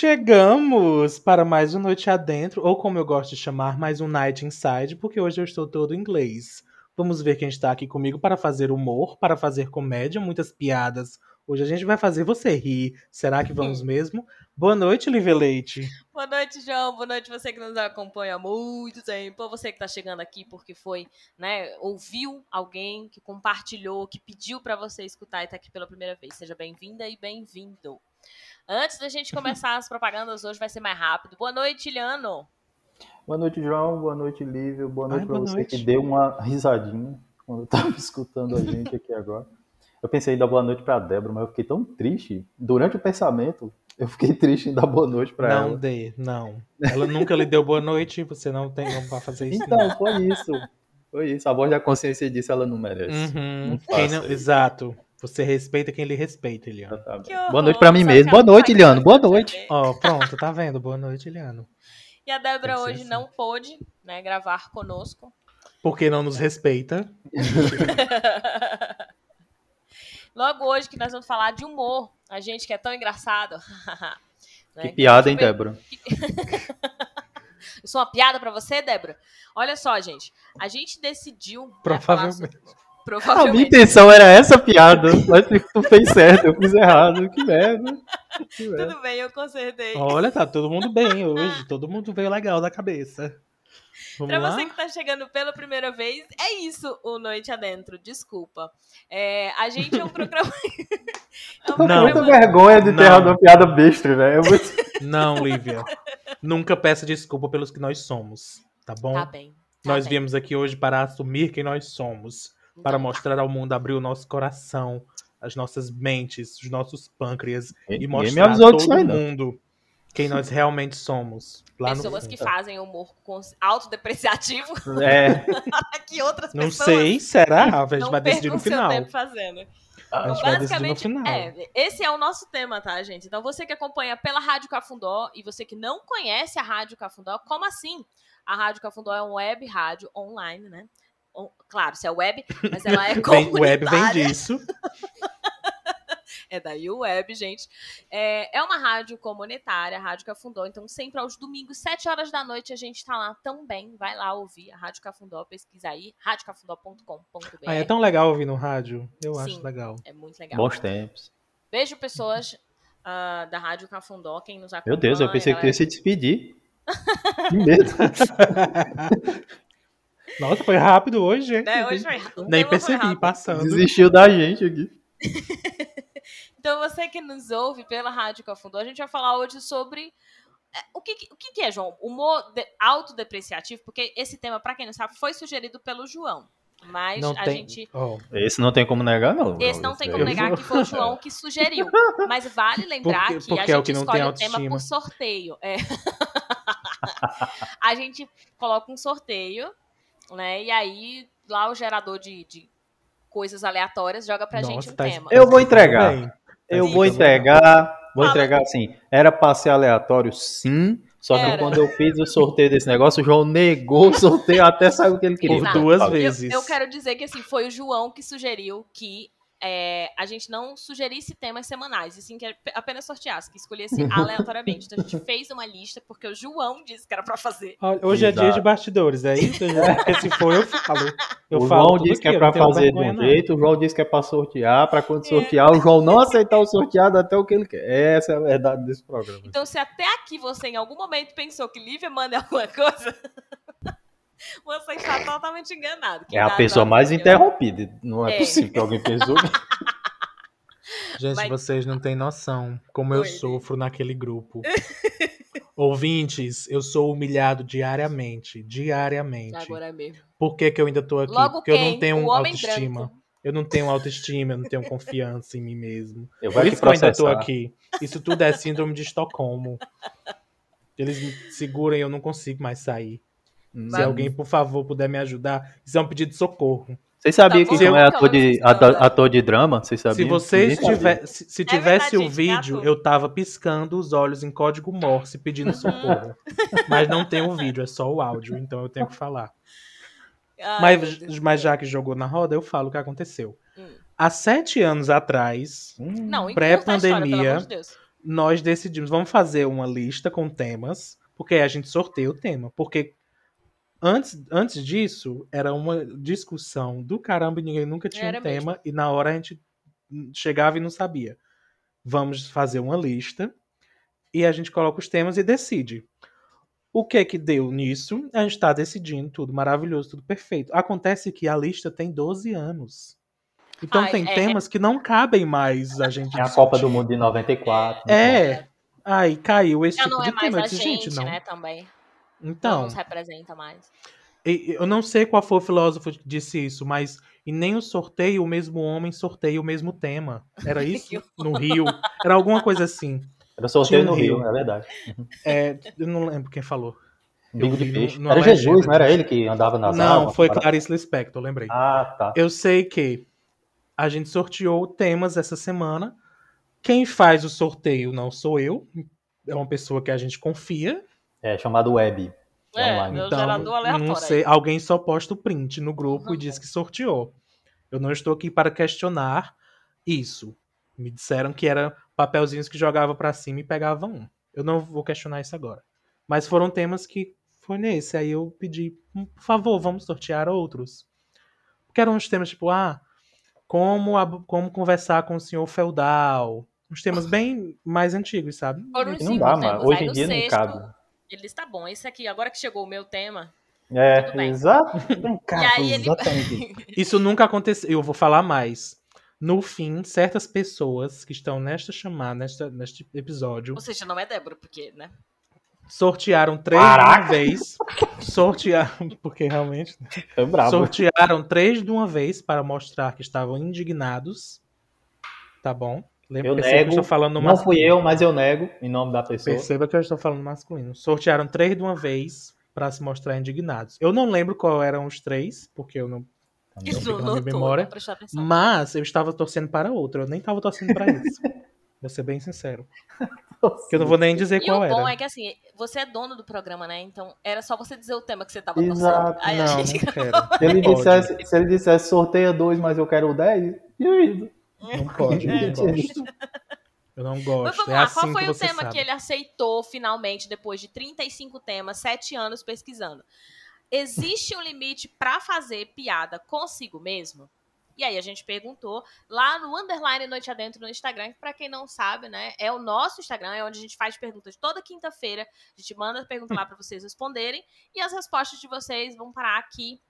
Chegamos para mais um Noite Adentro, ou como eu gosto de chamar, mais um Night Inside, porque hoje eu estou todo em inglês. Vamos ver quem está aqui comigo para fazer humor, para fazer comédia, muitas piadas. Hoje a gente vai fazer você rir. Será que vamos mesmo? Boa noite, Lívia Leite. Boa noite, João. Boa noite você que nos acompanha há muito tempo. Você que está chegando aqui porque foi, né, ouviu alguém que compartilhou, que pediu para você escutar e está aqui pela primeira vez. Seja bem-vinda e bem-vindo. Antes da gente começar as propagandas hoje vai ser mais rápido. Boa noite, Iliano. Boa noite, João. Boa noite, Lívia. Boa noite para você noite. que deu uma risadinha quando estava escutando a gente aqui agora. Eu pensei em dar boa noite para Débora, mas eu fiquei tão triste. Durante o pensamento, eu fiquei triste em dar boa noite para ela. Não dê, não. Ela nunca lhe deu boa noite, você não tem como pra fazer isso. Então, não. foi isso. Foi isso. A voz da consciência disse ela não merece. Uhum. Não não-. Exato. Você respeita quem lhe respeita, Eliano. Que horror, Boa noite para mim mesmo. Boa noite, faz Iliano. Boa noite. Ó, pronto, tá vendo? Boa noite, Eliano. E a Débora hoje assim. não pôde, né, gravar conosco. Porque não nos respeita. Logo hoje que nós vamos falar de humor. A gente que é tão engraçado. Né, Que a piada, hein, Débora? Eu sou uma piada pra você, Débora? Olha só, gente. A gente decidiu. né, falar sobre- Provavelmente. A minha intenção era essa piada, mas tu fez certo, eu fiz errado. Que merda. Que merda. Tudo bem, eu consertei. Olha, tá todo mundo bem hoje. Todo mundo veio legal da cabeça. Vamos Pra lá? você que tá chegando pela primeira vez, é isso o Noite Adentro, desculpa. É, a gente é um programa. é um Tô com Não. muita vergonha de ter errado uma piada besta, né? Eu. Não, Lívia. Nunca peça desculpa pelos que nós somos, tá bom? Tá bem. tá nós bem. viemos aqui hoje para assumir quem nós somos, para Então, mostrar ao mundo, abrir o nosso coração, as nossas mentes, os nossos pâncreas e me mostrar a avisou disso todo aí, não. mundo quem nós realmente somos. Lá no Pessoas que fazem humor autodepreciativo É, que outras Não pessoas sei, será? A gente não vai decidir no final. tempo fazendo. A gente vai decidir no Basicamente, final. é, esse é o nosso tema, tá, gente? Então, você que acompanha pela Rádio Cafundó e você que não conhece a Rádio Cafundó, como assim? A Rádio Cafundó é uma web rádio online, né? Claro, se é web, mas ela é comunitária. web vem disso. É da web, gente. É, é uma rádio comunitária, a Rádio Cafundó. Então, sempre aos domingos, 7 horas da noite, a gente tá lá também. Vai lá ouvir a Rádio Cafundó, pesquisa aí, radiocafundó.com.br. Ah, é tão legal ouvir no rádio. Eu acho Sim. legal. É muito legal. bons tempos. Beijo, pessoas ah, da Rádio Cafundó, quem nos acompanha. Meu Deus, eu pensei que ia se despedir. Que medo. Nossa, foi rápido hoje, gente. Né, hoje foi, o Nem tema foi percebi, rápido. passando. Desistiu da gente aqui. Então, você que nos ouve pela Rádio Cafundó, a gente vai falar hoje sobre. é, O que, o que que é, João? Humor de- autodepreciativo, porque esse tema, pra quem não sabe, foi sugerido pelo João. Mas Não a tem. gente. Ó, Esse não tem como negar, não. Esse não tem como negar que foi o João que sugeriu. Mas vale lembrar Porque- que porque a é gente o que escolhe tem o tema por sorteio. É. a gente coloca um sorteio, né? E aí lá o gerador de, de coisas aleatórias joga pra gente um tá tema. Eu vou entregar. bem. Eu Sim. vou entregar. Vou Fala. entregar assim. Era pra ser aleatório, sim. Só que Era. quando eu fiz o sorteio desse negócio, o João negou o sorteio até sair o que ele queria. Por duas vezes. Eu, eu quero dizer que assim, foi o João que sugeriu que é, a gente não sugerisse temas semanais, e sim que apenas sorteasse, que escolhesse aleatoriamente. Então a gente fez uma lista porque o João disse que era pra fazer. Olha, Hoje é dia Exato. de bastidores, é isso? Se for, eu falo. Eu o falo João disse que é pra fazer de um não. jeito, o João disse que é pra sortear, pra quando É. sortear, o João não aceitar o sorteado até o que ele quer. Essa é a verdade desse programa. Então, se até aqui você em algum momento pensou que Lívia manda alguma coisa, você está totalmente enganado. É a pessoa mais interrompida. Não é, É. possível que alguém pensou. Gente, Mas- vocês não têm noção como eu Oi, sofro naquele grupo. Ouvintes, eu sou humilhado diariamente. Diariamente. Agora é mesmo. Por que, que eu ainda tô aqui? Logo Porque eu quem? não tenho autoestima. branco. Eu não tenho autoestima, eu não tenho confiança em mim mesmo. Eu Por isso que eu ainda tô processar. aqui. Isso tudo é síndrome de Estocolmo. Eles me seguram e eu não consigo mais sair. Hum. Se alguém, por favor, puder me ajudar, isso é um pedido de socorro. Vocês sabiam Tá que João é então ator de, vamos ator, de drama? Vocês sabiam? Se vocês tiver, se, se tivesse verdade, o vídeo, gato. eu tava piscando os olhos em código Morse pedindo socorro. Mas não tem o vídeo, é só o áudio, então eu tenho que falar. Ai, Mas, mas já que jogou na roda, eu falo o que aconteceu. Hum. Há sete anos atrás, Hum, Não, pré-pandemia, de nós decidimos, vamos fazer uma lista com temas, porque aí a gente sorteia o tema. Porque antes, antes disso, era uma discussão do caramba e ninguém nunca tinha Era um tema, e na hora a gente chegava e não sabia. Vamos fazer uma lista e a gente coloca os temas e decide. O que é que deu nisso? A gente tá decidindo tudo maravilhoso, tudo perfeito. Acontece que a lista tem 12 anos. Então Ai, tem é. temas que não cabem mais a gente É a. Copa do Mundo de 94. É. Aí caiu esse Já tipo não de é mais tema. A gente, gente, não. né, também. Não Então, nos representa mais. e- eu não sei qual foi o filósofo que disse isso, mas em nenhum sorteio o mesmo homem sorteia o mesmo tema. Era isso? No Rio? Era alguma coisa assim. Era sorteio no Rio, Rio. é verdade. É, eu não lembro quem falou. Bigo vi de no- peixe. Era Jesus, não era ele que andava nas não, aulas? foi Para- Clarice Lispector, lembrei. Ah, tá. Eu sei que a gente sorteou temas essa semana. Quem faz o sorteio não sou eu. É uma pessoa que a gente confia. É chamado Web. É, online. meu Então, gerador aleatório. não aí. sei. Alguém só posta o print no grupo Uhum. e diz que sorteou. Eu não estou aqui para questionar isso. Me disseram que era papelzinhos que jogava pra cima e pegava um. Eu não vou questionar isso agora. Mas foram temas que foi nesse. Aí eu pedi, "Hum, por favor, vamos sortear outros. Porque eram uns temas tipo, ah, como, ab- como conversar com o senhor feudal. Uns temas bem mais antigos, sabe? Não cinco dá, temas. mano. Hoje em dia não sexto, cabe. Ele disse, tá bom, esse aqui, agora que chegou o meu tema. É, exato. Vem cá, E aí foi ele- exatamente. Isso nunca aconteceu. Eu vou falar mais. No fim, certas pessoas que estão nesta chamada, nesta, neste episódio, Ou seja, não é Débora, porque, né? sortearam três de uma Caraca! vez. Sortearam, porque realmente. É brabo. Sortearam três de uma vez para mostrar que estavam indignados. Tá bom? Lembra Eu nego. eu estou falando no Não fui masculino. eu, mas eu nego, em nome da pessoa. Perceba que eu estou falando masculino. Sortearam três de uma vez para se mostrar indignados. Eu não lembro qual eram os três, porque eu não. Isso fica na não minha memória. não. Mas eu estava torcendo para outro. Eu nem estava torcendo para isso. Vou ser bem sincero. Que eu não vou nem dizer E qual o era. bom é que, assim, você é dono do programa, né? Então, era só você dizer o tema que você tava Exato. torcendo. Aí a não, gente... não quero. Se ele, dissesse, se ele dissesse sorteia dois, mas eu quero o 10, e aí? Não pode, eu não gosto. Eu não Mas gosto. vamos É lá, assim qual foi o tema sabe. que ele aceitou finalmente, depois de 35 temas, 7 anos pesquisando? Existe um limite pra fazer piada consigo mesmo? E aí a gente perguntou lá no underline Noite Adentro no Instagram, que pra quem não sabe, né, é o nosso Instagram, é onde a gente faz perguntas toda quinta-feira. A gente manda a pergunta lá pra vocês responderem e as respostas de vocês vão parar aqui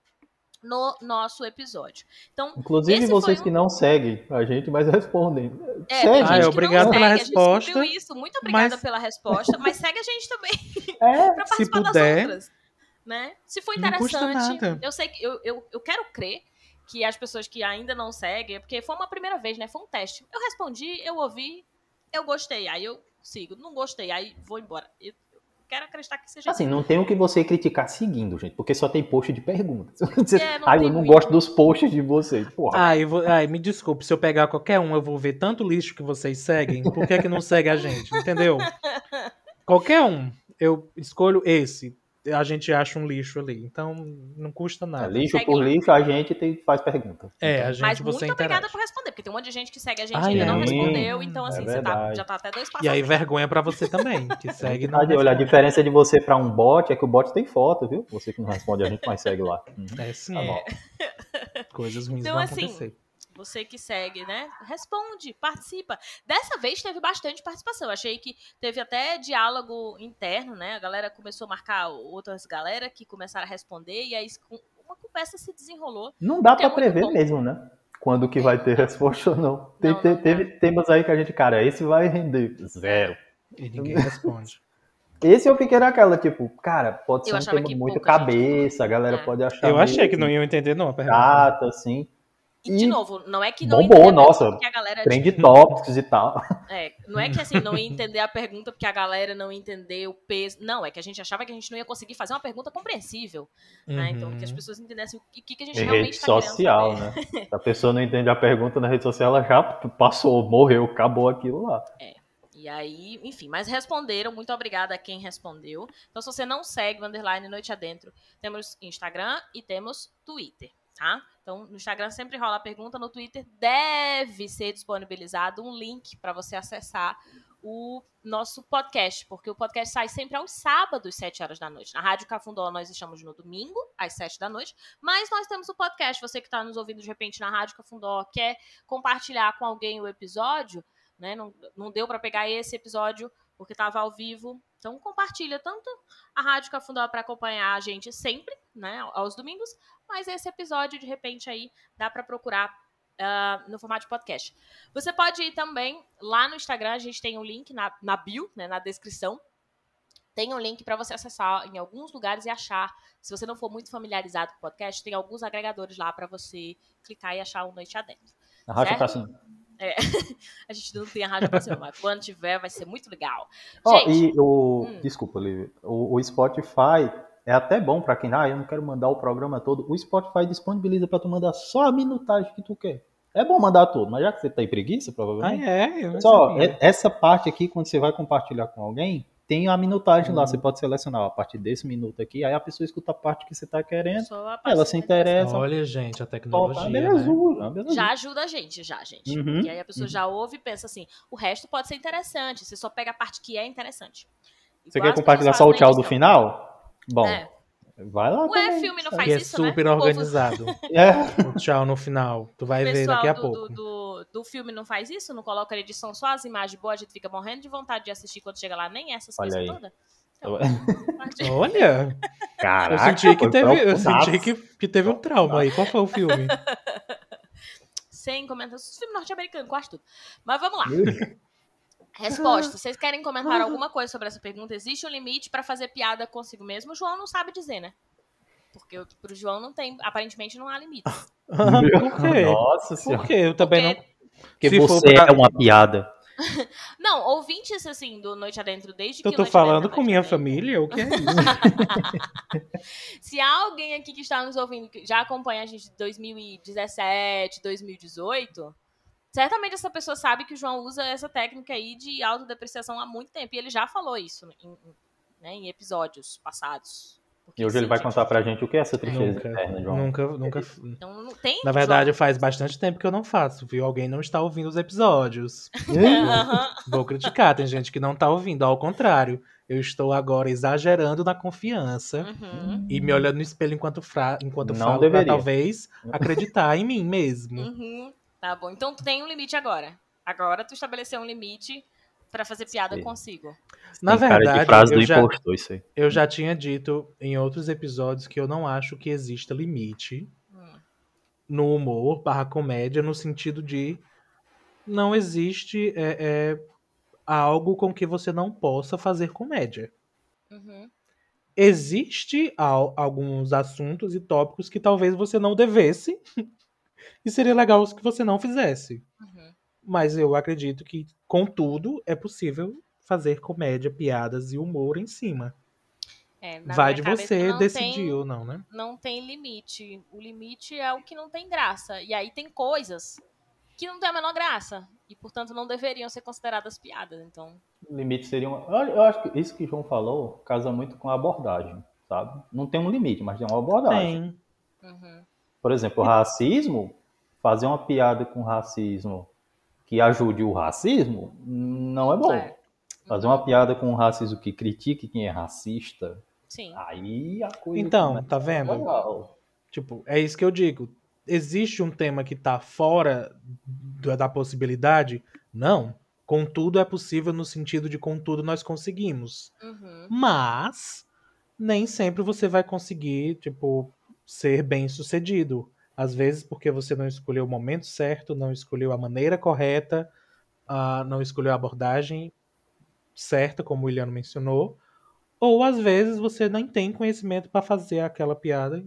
no nosso episódio. Então, Inclusive vocês um- que não seguem a gente, mas respondem. é, Segue. tem Ah, é, obrigado não pela segue, A resposta, gente descobriu isso. Muito obrigada mas- pela resposta, mas segue a gente também É, pra Se participar puder, das outras. Né? Se for interessante, eu sei que eu, eu, eu quero crer que as pessoas que ainda não seguem, porque foi uma primeira vez, né? Foi um teste. Eu respondi, eu ouvi, eu gostei, aí eu sigo. Não gostei, aí vou embora. Eu quero acreditar que seja Assim, não tem o que você criticar seguindo, gente, porque só tem post de perguntas. Você, É, não Ai, tem eu não muito. gosto dos posts de vocês. Porra. Ai, vou- ai, me desculpe, se eu pegar qualquer um, eu vou ver tanto lixo que vocês seguem. Por que, que não segue a gente? Entendeu? Qualquer um. Eu escolho esse. A gente acha um lixo ali. Então, não custa É, nada. lixo Segue por lá. lixo, a gente tem, faz pergunta. É, a gente Mas você muito obrigada por responder, porque tem um monte de gente que segue a gente e Ai, ainda não é. respondeu. Então, É assim, você tá- já tá até dois passos. E aí, vergonha pra você também, que segue e não olha, a responde. diferença de você pra um bot é que o bot tem foto, viu? Você que não responde a gente, mas segue lá. Uhum. É sim, Tá bom. coisas ruins Então, vão assim, acontecer. Você que segue, né? Responde, participa. Dessa vez teve bastante participação. Achei que teve até diálogo interno, né? A galera começou a marcar outras galera que começaram a responder e aí uma conversa se desenrolou. Não dá Porque é prever bom. mesmo, né? Quando que vai ter resposta ou não. Tem- Não, não teve temas aí que a gente, cara, esse vai render zero. E ninguém responde. Esse eu fiquei naquela, tipo, cara, pode Eu ser um tema que muito cabeça, a galera É. pode achar Eu achei que não iam entender, não, a pergunta. chato, assim. E, de E novo, não é que não bombou, nossa, porque a galera Trend topics e tal. É, não é que assim, não ia entender a pergunta porque a galera não entendeu o peso. Não, é que a gente achava que a gente não ia conseguir fazer uma pergunta compreensível. Né? Então, que as Uhum. pessoas entendessem o que, que a gente Em realmente rede está querendo social, saber. né? Se a pessoa não entende a pergunta na rede social, ela já passou, morreu, acabou aquilo lá. E aí, enfim, mas responderam. Muito obrigada a quem respondeu. Então, se você não segue o Underline Noite Adentro, temos Instagram e temos Twitter, tá? Então, no Instagram sempre rola a pergunta, no Twitter deve ser disponibilizado um link para você acessar o nosso podcast, porque o podcast sai sempre aos sábados, 7 horas da noite. Na Rádio Cafundó nós estamos no domingo, às 7 da noite, mas nós temos o podcast. Você que está nos ouvindo de repente na Rádio Cafundó, quer compartilhar com alguém o episódio, né? Não, não deu para pegar esse episódio porque estava ao vivo. Então compartilha tanto a Rádio Cafundó para acompanhar a gente sempre, né, aos domingos, mas esse episódio de repente aí dá para procurar uh, no formato de podcast. Você pode ir também lá no Instagram, a gente tem um link na, na bio, né, na descrição. Tem um link para você acessar em alguns lugares e achar. Se você não for muito familiarizado com o podcast, tem alguns agregadores lá para você clicar e achar o Noite Adentro. Arrasta pra cima. É. a gente não tem a rádio pra cima, mas quando tiver vai ser muito legal. Oh, Gente, e o. hum. Desculpa, Lívia. O, o Spotify é até bom pra quem. Ah, eu não quero mandar o programa todo. O Spotify disponibiliza pra tu mandar só a minutagem que tu quer. É bom mandar tudo, mas já que você tá em preguiça, Ah, provavelmente. é? Eu não Só, sabia. é- essa parte aqui, quando você vai compartilhar com alguém, tem a minutagem Hum. lá. Você pode selecionar a partir desse minuto aqui, aí a pessoa escuta a parte que você tá querendo. Ela se paciente. interessa. Olha, gente, a Opa, tecnologia. né? belezura, belezura. Já ajuda a gente, já, gente. Uhum. Porque aí a pessoa Uhum. já ouve e pensa assim: o resto pode ser interessante. Você só pega a parte que é interessante. Você Igual quer as compartilhar só o tchau do final? Bom, É. vai lá Ué, também. filme não sabe? faz é isso, né? super O povo- organizado. É. Tchau no final. Tu vai ver daqui a do, pouco. do, do, do filme não faz isso? Não coloca na edição só as imagens boas, a gente fica morrendo de vontade de assistir quando chega lá, nem essas Olha coisas aí. todas. Olha, Caraca, eu senti que teve, eu senti que, que teve um trauma aí. Qual foi o filme? Sem comentários. Filme norte-americano, quase tudo. Mas vamos lá. Resposta. Vocês querem comentar alguma coisa sobre essa pergunta? Existe um limite pra fazer piada consigo mesmo? O João não sabe dizer, né? Porque o- pro João não tem, aparentemente não há limite. Por quê? Nossa Por senhora. quê? Eu também não. Porque- Porque Se for você pra- é uma piada. Não, ouvintes assim do Noite Adentro desde que Eu tô Noite falando Adentro com minha Adentro. família? O que é isso? Se há alguém aqui que está nos ouvindo que já acompanha a gente de 2017, 2018, certamente essa pessoa sabe que o João usa essa técnica aí de autodepreciação há muito tempo. E ele já falou isso em, né, em episódios passados. Porque, E hoje ele assim, vai gente, contar pra gente o que é essa tristeza nunca, eterna, João. nunca, nunca. Então não tem. Na verdade, João. faz bastante tempo que eu não faço, viu? Alguém não está ouvindo os episódios. Vou criticar, tem gente que não tá ouvindo. Ao contrário, eu estou agora exagerando na confiança Uhum. e me olhando no espelho enquanto, fra... enquanto Não falo pra deveria. talvez acreditar em mim mesmo. Uhum. Tá bom. Então tu tem um limite agora. Agora tu estabeleceu um limite pra fazer piada Sim. consigo. Na Tem cara de verdade, frase eu do já, impostor, isso aí. eu já tinha dito em outros episódios que eu não acho que exista limite Hum. no humor barra comédia, no sentido de não existe é, é, algo com que você não possa fazer comédia. Uhum. Existe al- alguns assuntos e tópicos que talvez você não devesse e seria legal que você não fizesse. Uhum. Mas eu acredito que, contudo, é possível fazer comédia, piadas e humor em cima. É, Vai de você decidir tem- ou não, né? não tem limite. O limite é o que não tem graça. E aí tem coisas que não tem a menor graça. E, portanto, não deveriam ser consideradas piadas. Então. O limite seria um... Eu eu acho que isso que o João falou casa muito com a abordagem, sabe? Não tem um limite, mas tem uma abordagem. Tem. Uhum. Por exemplo, o racismo, fazer uma piada com racismo que ajude o racismo, não é bom. É. Fazer uma piada com o racismo que critique quem é racista, Sim. aí a coisa Então, tá vendo? legal. Tipo, é isso que eu digo. Existe um tema que tá fora da da possibilidade? Não. Contudo, é possível no sentido de contudo nós conseguimos. Uhum. Mas nem sempre você vai conseguir, tipo, ser bem sucedido. Às vezes porque você não escolheu o momento certo, não escolheu a maneira correta, ah, não escolheu a abordagem certa, como o Williano mencionou. Ou às vezes você nem tem conhecimento para fazer aquela piada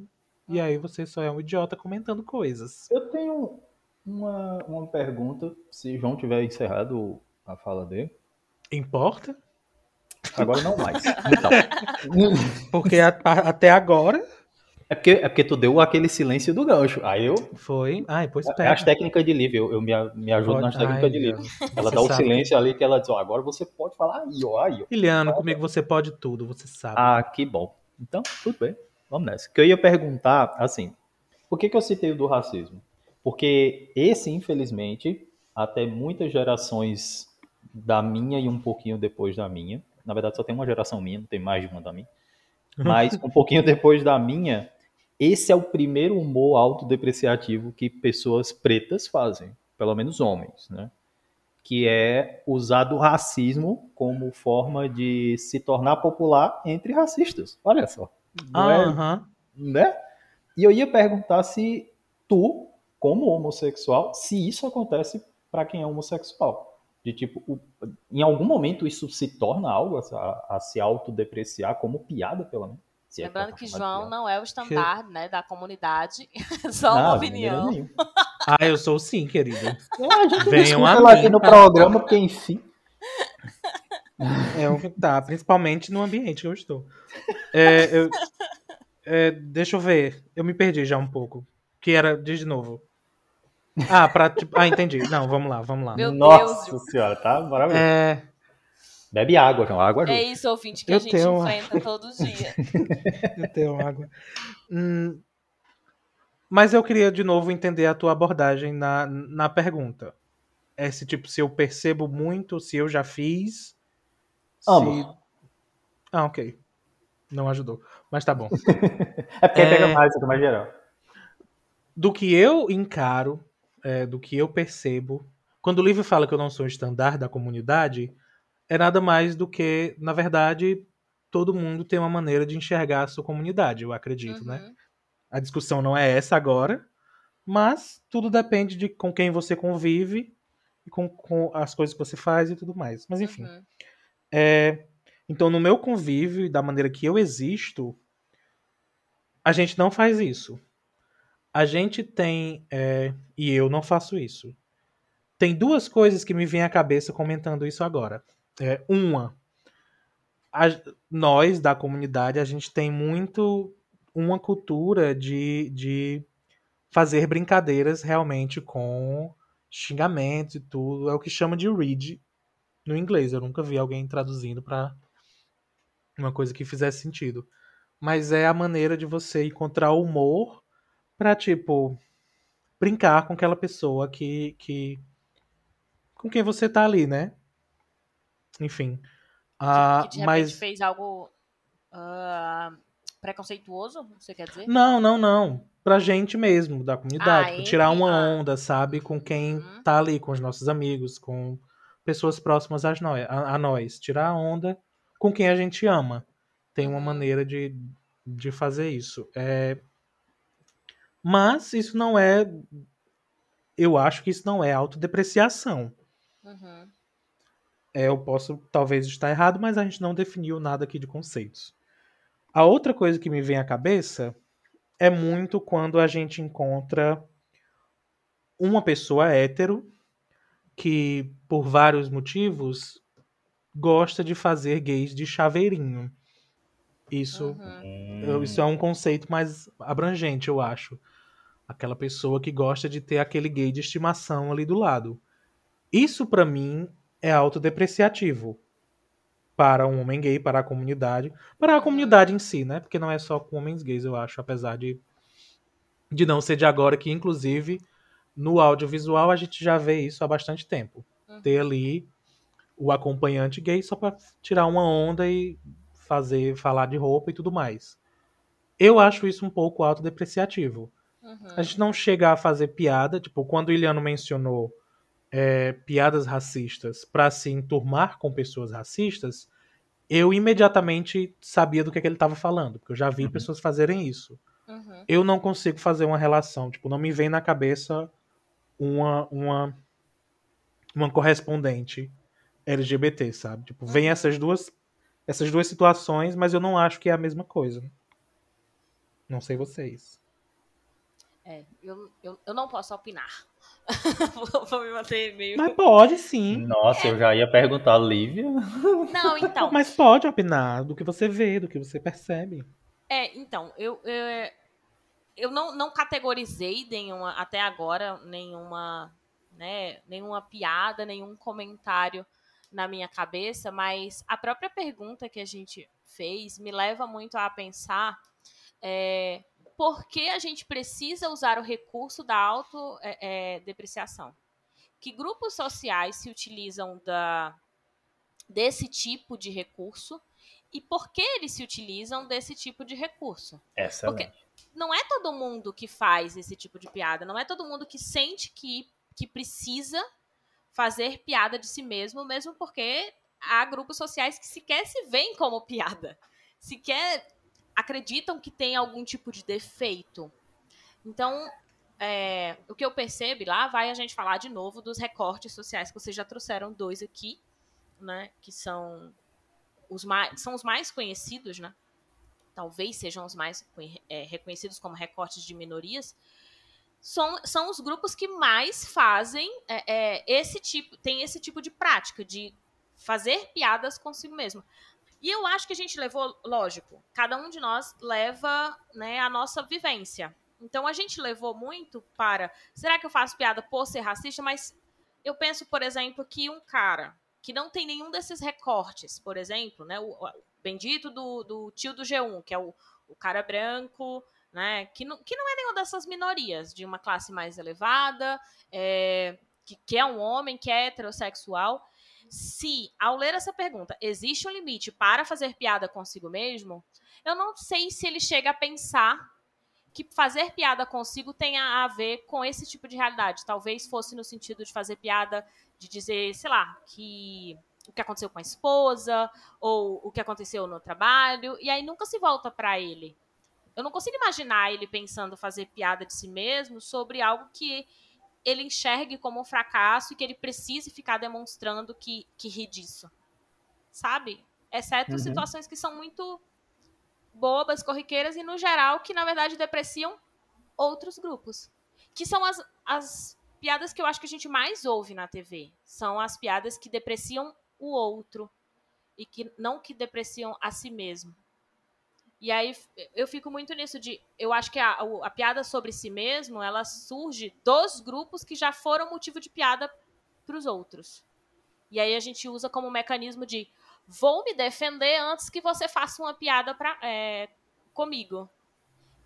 e aí você só é um idiota comentando coisas. Eu tenho uma, uma pergunta, se João tiver encerrado a fala dele. Importa? Agora não mais. Então, Porque a- a- até agora é, porque, é porque tu deu aquele silêncio do gancho. Aí eu. foi. Ai, pois É as pega. técnicas de livre, eu, eu me, me ajudo Pode- nas técnicas Ai, de livre. Ela dá o sabe. silêncio ali que ela diz, ó, agora você pode falar aí, ó, aí, ó. Iliano, comigo você pode tudo, você sabe. Ah, que bom. Então, tudo bem. Vamos nessa. Que eu ia perguntar, assim, por que, que eu citei o do racismo? Porque esse, infelizmente, até muitas gerações da minha e um pouquinho depois da minha. Na verdade, só tem uma geração minha, não tem mais de uma da minha. Mas um pouquinho depois da minha, esse é o primeiro humor autodepreciativo que pessoas pretas fazem, pelo menos homens, né? Que é usar do racismo como forma de se tornar popular entre racistas. Olha só. Não é, Aham. né? E eu ia perguntar se tu, como homossexual, se isso acontece para quem é homossexual. De tipo, o- em algum momento isso se torna algo a, a se autodepreciar como piada, pelo menos. Se é Lembrando pra que João piada. não é o estandarte, né, da comunidade. Só Não, uma opinião. nenhuma. Ah, eu sou sim, querido. É, a gente Venham a lá mim, aqui no programa, porque enfim. É o que tá, principalmente no ambiente que eu estou. É, eu- é, deixa eu ver. Eu me perdi já um pouco. Que era, diz de novo. Ah, pra, tipo, ah, entendi. Não, vamos lá, vamos lá. Meu Deus, Nossa Ju. senhora, tá maravilhoso. É, Bebe água, João. Água ajuda. É isso, ouvinte, que Eu a gente enfrenta todo dia. eu tenho água. Hum, mas eu queria de novo entender a tua abordagem na, na pergunta. É se, tipo, se eu percebo muito, se eu já fiz. Se... Amo. Ah, ok. Não ajudou. Mas tá bom. É porque aí pega É. mais, fica mais geral. do que eu encaro, é, do que eu percebo, quando o livro fala que eu não sou estandarte da comunidade, é nada mais do que, na verdade, todo mundo tem uma maneira de enxergar a sua comunidade, eu acredito, né? Uhum. A discussão não é essa agora, mas tudo depende de com quem você convive e com, com as coisas que você faz e tudo mais. Mas enfim. Uhum. É, então, no meu convívio e da maneira que eu existo, a gente não faz isso. A gente tem. é, e eu não faço isso. Tem duas coisas que me vêm à cabeça comentando isso agora. É, uma, a- nós da comunidade, a gente tem muito uma cultura de, de fazer brincadeiras realmente com xingamentos e tudo. É o que chama de read no inglês. Eu nunca vi alguém traduzindo para uma coisa que fizesse sentido. Mas é a maneira de você encontrar humor pra, tipo, brincar com aquela pessoa que. que com quem você tá ali, né? Enfim. Ah, que de mas. fez algo ah, preconceituoso, você quer dizer? Não, não, não. Pra gente mesmo, da comunidade. Ah, Tipo, tirar uma ah. onda, sabe? Com quem Uhum. tá ali, com os nossos amigos, com pessoas próximas a nós, a, a nós. Tirar a onda com quem a gente ama. Tem uma Uhum. maneira de, de fazer isso. É... Mas isso não é. Eu acho que isso não é autodepreciação. Uhum. É, eu posso talvez estar errado, mas a gente não definiu nada aqui de conceitos. A outra coisa que me vem à cabeça é muito quando a gente encontra uma pessoa hétero que, por vários motivos, gosta de fazer gays de chaveirinho. Isso, Uhum. isso é um conceito mais abrangente, eu acho. Aquela pessoa que gosta de ter aquele gay de estimação ali do lado. Isso, pra mim, é autodepreciativo. Para um homem gay, para a comunidade. Para a comunidade em si, né? Porque não é só com homens gays, eu acho. Apesar de, de não ser de agora, que inclusive no audiovisual a gente já vê isso há bastante tempo. Uhum. Ter ali o acompanhante gay só pra tirar uma onda e fazer, falar de roupa e tudo mais. Eu acho isso um pouco autodepreciativo. Uhum. A gente não chega a fazer piada, tipo, quando o Iliano mencionou é, piadas racistas pra se enturmar com pessoas racistas, eu imediatamente sabia do que, é que ele estava falando, porque eu já vi Uhum. pessoas fazerem isso. Uhum. Eu não consigo fazer uma relação, tipo, não me vem na cabeça uma uma uma correspondente LGBT, sabe? Tipo, vem Uhum. essas duas essas duas situações, mas eu não acho que é a mesma coisa. Não sei vocês. É, eu, eu, eu não posso opinar. vou, me manter meio. Mas pode sim. Nossa, eu já ia perguntar, Lívia. Não, então. Mas pode opinar do que você vê, do que você percebe. É, então, eu, eu, eu não, não categorizei nenhuma, até agora nenhuma, né, nenhuma piada, nenhum comentário na minha cabeça, mas a própria pergunta que a gente fez me leva muito a pensar é, por que a gente precisa usar o recurso da autodepreciação. que grupos sociais se utilizam da, desse tipo de recurso e por que eles se utilizam desse tipo de recurso. Excelente. Porque não é todo mundo que faz esse tipo de piada, não é todo mundo que sente que, que precisa fazer piada de si mesmo, mesmo porque há grupos sociais que sequer se veem como piada, sequer acreditam que tem algum tipo de defeito. Então, é, o que eu percebo, lá vai a gente falar de novo dos recortes sociais que vocês já trouxeram dois aqui, né, que são os mais, são os mais conhecidos, né? Talvez sejam os mais é, reconhecidos como recortes de minorias. São, são os grupos que mais fazem é, é, esse tipo, tem esse tipo de prática de fazer piadas consigo mesmo. E eu acho que a gente levou, lógico, cada um de nós leva né, a nossa vivência. Então a gente levou muito para. Será que eu faço piada por ser racista? Mas eu penso, por exemplo, que um cara que não tem nenhum desses recortes, por exemplo, né? O, o bendito do, do, tio do G1, que é o, o cara branco, né? Que não, que não é nenhuma dessas minorias, de uma classe mais elevada, é, que, que é um homem, que é heterossexual. Se, ao ler essa pergunta, existe um limite para fazer piada consigo mesmo, eu não sei se ele chega a pensar que fazer piada consigo tenha a ver com esse tipo de realidade. Talvez fosse no sentido de fazer piada de dizer, sei lá, que o que aconteceu com a esposa ou o que aconteceu no trabalho e aí nunca se volta para ele. Eu não consigo imaginar ele pensando fazer piada de si mesmo sobre algo que ele enxergue como um fracasso e que ele precise ficar demonstrando que, que ri disso. Sabe? Exceto uhum. situações que são muito bobas, corriqueiras e, no geral, que na verdade depreciam outros grupos. Que são as, as piadas que eu acho que a gente mais ouve na TV. São as piadas que depreciam o outro e que não que depreciam a si mesmo. E aí eu fico muito nisso de, eu acho que a, a piada sobre si mesmo, ela surge dos grupos que já foram motivo de piada para os outros. E aí a gente usa como mecanismo de vou me defender antes que você faça uma piada pra, é, comigo.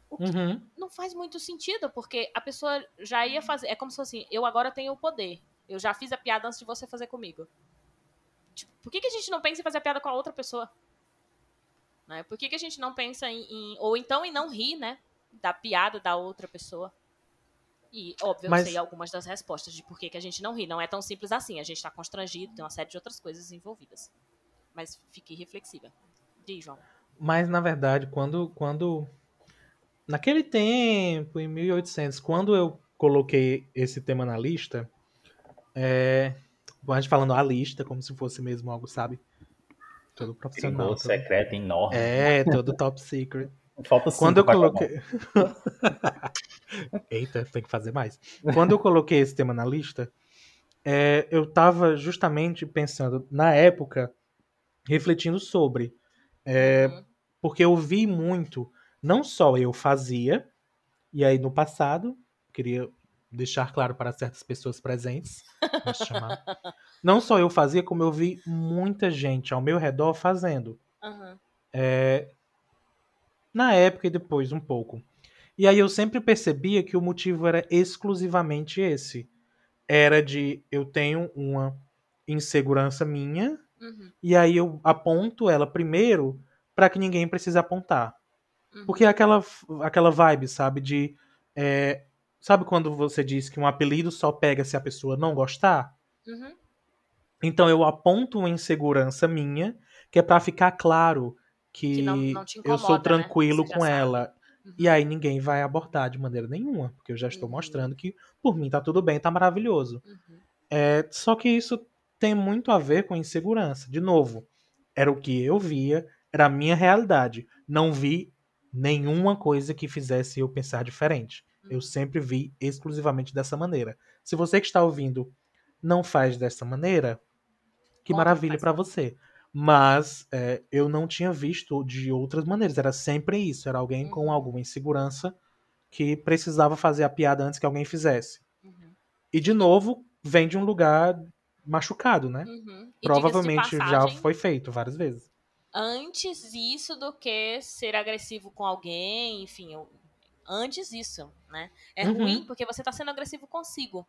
O que uhum. não faz muito sentido, porque a pessoa já ia fazer. É como se fosse assim: eu agora tenho o poder. Eu já fiz a piada antes de você fazer comigo. Tipo, por que, que a gente não pensa em fazer a piada com a outra pessoa? Né? Por que, que a gente não pensa em, em, Ou então em não rir, né? Da piada da outra pessoa. E, óbvio, Mas... eu sei algumas das respostas de por que, que a gente não ri. Não é tão simples assim. A gente tá constrangido, tem uma série de outras coisas envolvidas. Mas fiquei reflexiva. Diz, João. Mas, na verdade, quando, quando Naquele tempo, em 1800, quando eu coloquei esse tema na lista, é, a gente falando a lista, como se fosse mesmo algo, sabe? Todo profissional. Todo... secreto, enorme. É, todo top secret. Falta cinco Quando eu coloquei. Eita, tem que fazer mais. Quando eu coloquei esse tema na lista, é, eu tava justamente pensando, na época, refletindo sobre. É, uhum. Porque eu vi muito não só eu fazia, e aí no passado, queria deixar claro para certas pessoas presentes, chamar, não só eu fazia, como eu vi muita gente ao meu redor fazendo. Uhum. É, na época e depois um pouco. E aí eu sempre percebia que o motivo era exclusivamente esse. Era de eu tenho uma insegurança minha, uhum. e aí eu aponto ela primeiro para que ninguém precise apontar. Porque é aquela, aquela vibe, sabe? De. É, sabe quando você diz que um apelido só pega se a pessoa não gostar? Uhum. Então eu aponto uma insegurança minha, que é para ficar claro que, que não, não incomoda, eu sou né? tranquilo né? com ela. Uhum. E aí ninguém vai abordar de maneira nenhuma, porque eu já estou uhum. mostrando que por mim tá tudo bem, tá maravilhoso. Uhum. É, só que isso tem muito a ver com insegurança. De novo, era o que eu via, era a minha realidade. Não vi nenhuma coisa que fizesse eu pensar diferente. Eu sempre vi exclusivamente dessa maneira. Se você que está ouvindo não faz dessa maneira, que Como maravilha para você. Mas é, eu não tinha visto de outras maneiras. Era sempre isso. Era alguém uhum. com alguma insegurança que precisava fazer a piada antes que alguém fizesse. Uhum. E de novo, vem de um lugar machucado, né? Uhum. Provavelmente passagem, já foi feito várias vezes antes isso do que ser agressivo com alguém, enfim, antes isso, né? É uhum. ruim porque você tá sendo agressivo consigo.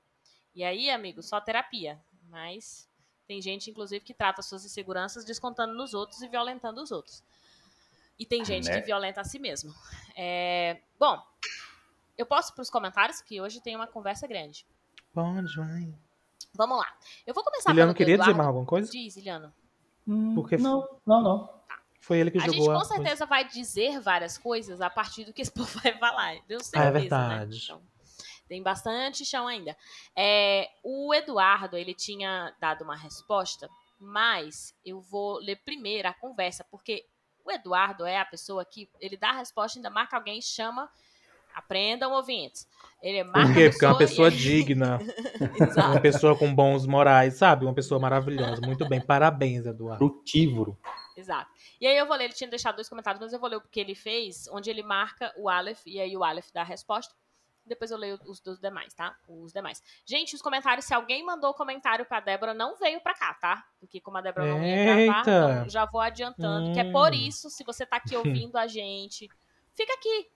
E aí, amigo, só terapia. Mas Tem gente, inclusive, que trata suas inseguranças descontando nos outros e violentando os outros. E tem gente Né? que violenta a si mesmo. É, Bom, eu posso para os comentários, que hoje tem uma conversa grande. Pode, vai. Vamos lá. Eu vou começar Iliano queria dizer Eduardo. mais alguma coisa? Diz, Iliano. Hum, Porque- Não, não, não. Foi ele que A jogou gente a com coisa. certeza vai dizer várias coisas a partir do que esse povo vai falar. Deu Ah, é certeza, né? verdade. Então, tem bastante chão ainda. É, o Eduardo, ele tinha dado uma resposta, mas eu vou ler primeiro a conversa, porque o Eduardo é a pessoa que ele dá a resposta, ainda marca alguém e chama. Aprendam, ouvintes. Ele marca Por quê? Porque é uma pessoa e- digna, Exato. uma pessoa com bons morais, sabe? Uma pessoa maravilhosa. Muito bem, parabéns, Eduardo. Frutívoro. Exato. E aí eu vou ler, ele tinha deixado dois comentários, mas eu vou ler o que ele fez, onde ele marca o Aleph, e aí o Aleph dá a resposta. Depois eu leio os dos demais, tá? Os demais. Gente, os comentários, se alguém mandou comentário pra Débora, não veio pra cá, tá? Porque como a Débora não ia gravar, então já vou adiantando, que é por Hum. isso, se você tá aqui ouvindo a gente, fica aqui.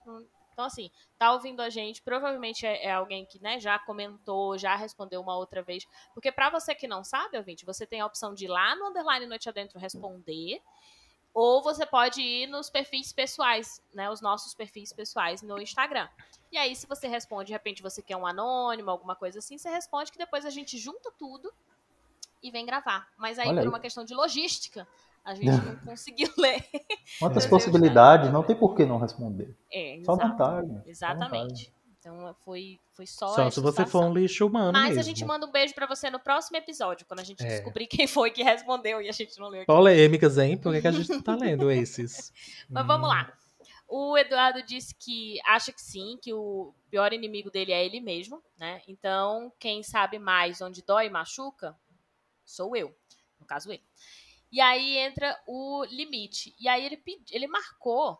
Então, assim, tá ouvindo a gente, provavelmente é, é alguém que, né, já comentou, já respondeu uma outra vez. Porque pra você que não sabe, ouvinte, você tem a opção de ir lá no underline noite adentro responder, ou você pode ir nos perfis pessoais, né, os nossos perfis pessoais no Instagram. E aí, se você responde, de repente você quer um anônimo, alguma coisa assim, você responde que depois a gente junta tudo e vem gravar. Mas aí, Olha por aí. uma questão de logística, a gente não conseguiu ler. Quantas possibilidades, não tem por que não responder. É, só vantagem. Exatamente. Então foi, foi só. Só se você for um lixo humano Mas mesmo. a gente manda um beijo pra você no próximo episódio, quando a gente É. descobrir quem foi que respondeu e a gente não leu aqui. Polêmicas, hein? Por que, que a gente não tá lendo esses? Mas vamos lá. O Eduardo disse que acha que sim, que o pior inimigo dele é ele mesmo, né? Então, quem sabe mais onde dói e machuca, sou eu. No caso, ele. E aí entra o limite. E aí ele, pedi, ele marcou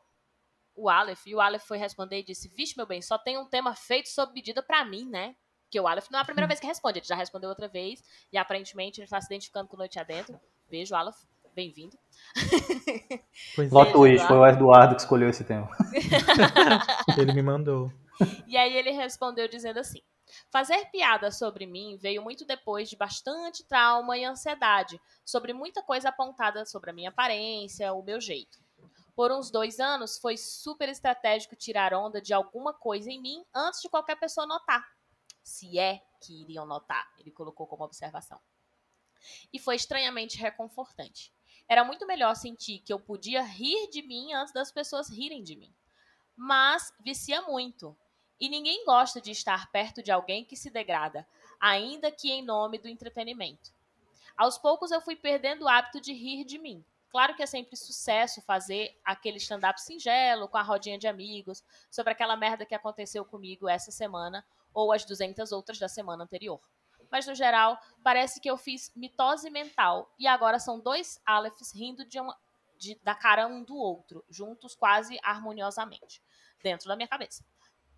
o Aleph, e o Aleph foi responder e disse: Vixe, meu bem, só tem um tema feito sob medida pra mim, né? Porque o Aleph não é a primeira vez que responde, ele já respondeu outra vez, e aparentemente ele tá se identificando com Noite Adentro. Beijo, Aleph, bem-vindo. Plot twist, foi o Eduardo que escolheu esse tema. ele me mandou. E aí ele respondeu dizendo assim: Fazer piada sobre mim veio muito depois de bastante trauma e ansiedade, sobre muita coisa apontada sobre a minha aparência, o meu jeito. Por uns dois anos, foi super estratégico tirar onda de alguma coisa em mim antes de qualquer pessoa notar. Se é que iriam notar, ele colocou como observação. E foi estranhamente reconfortante. Era muito melhor sentir que eu podia rir de mim antes das pessoas rirem de mim. Mas vicia muito. E ninguém gosta de estar perto de alguém que se degrada, ainda que em nome do entretenimento. Aos poucos eu fui perdendo o hábito de rir de mim. Claro que é sempre sucesso fazer aquele stand-up singelo com a rodinha de amigos sobre aquela merda que aconteceu comigo essa semana ou as 200 outras da semana anterior. Mas no geral, parece que eu fiz mitose mental e agora são dois Alephs rindo de uma- de- da cara um do outro, juntos quase harmoniosamente, dentro da minha cabeça.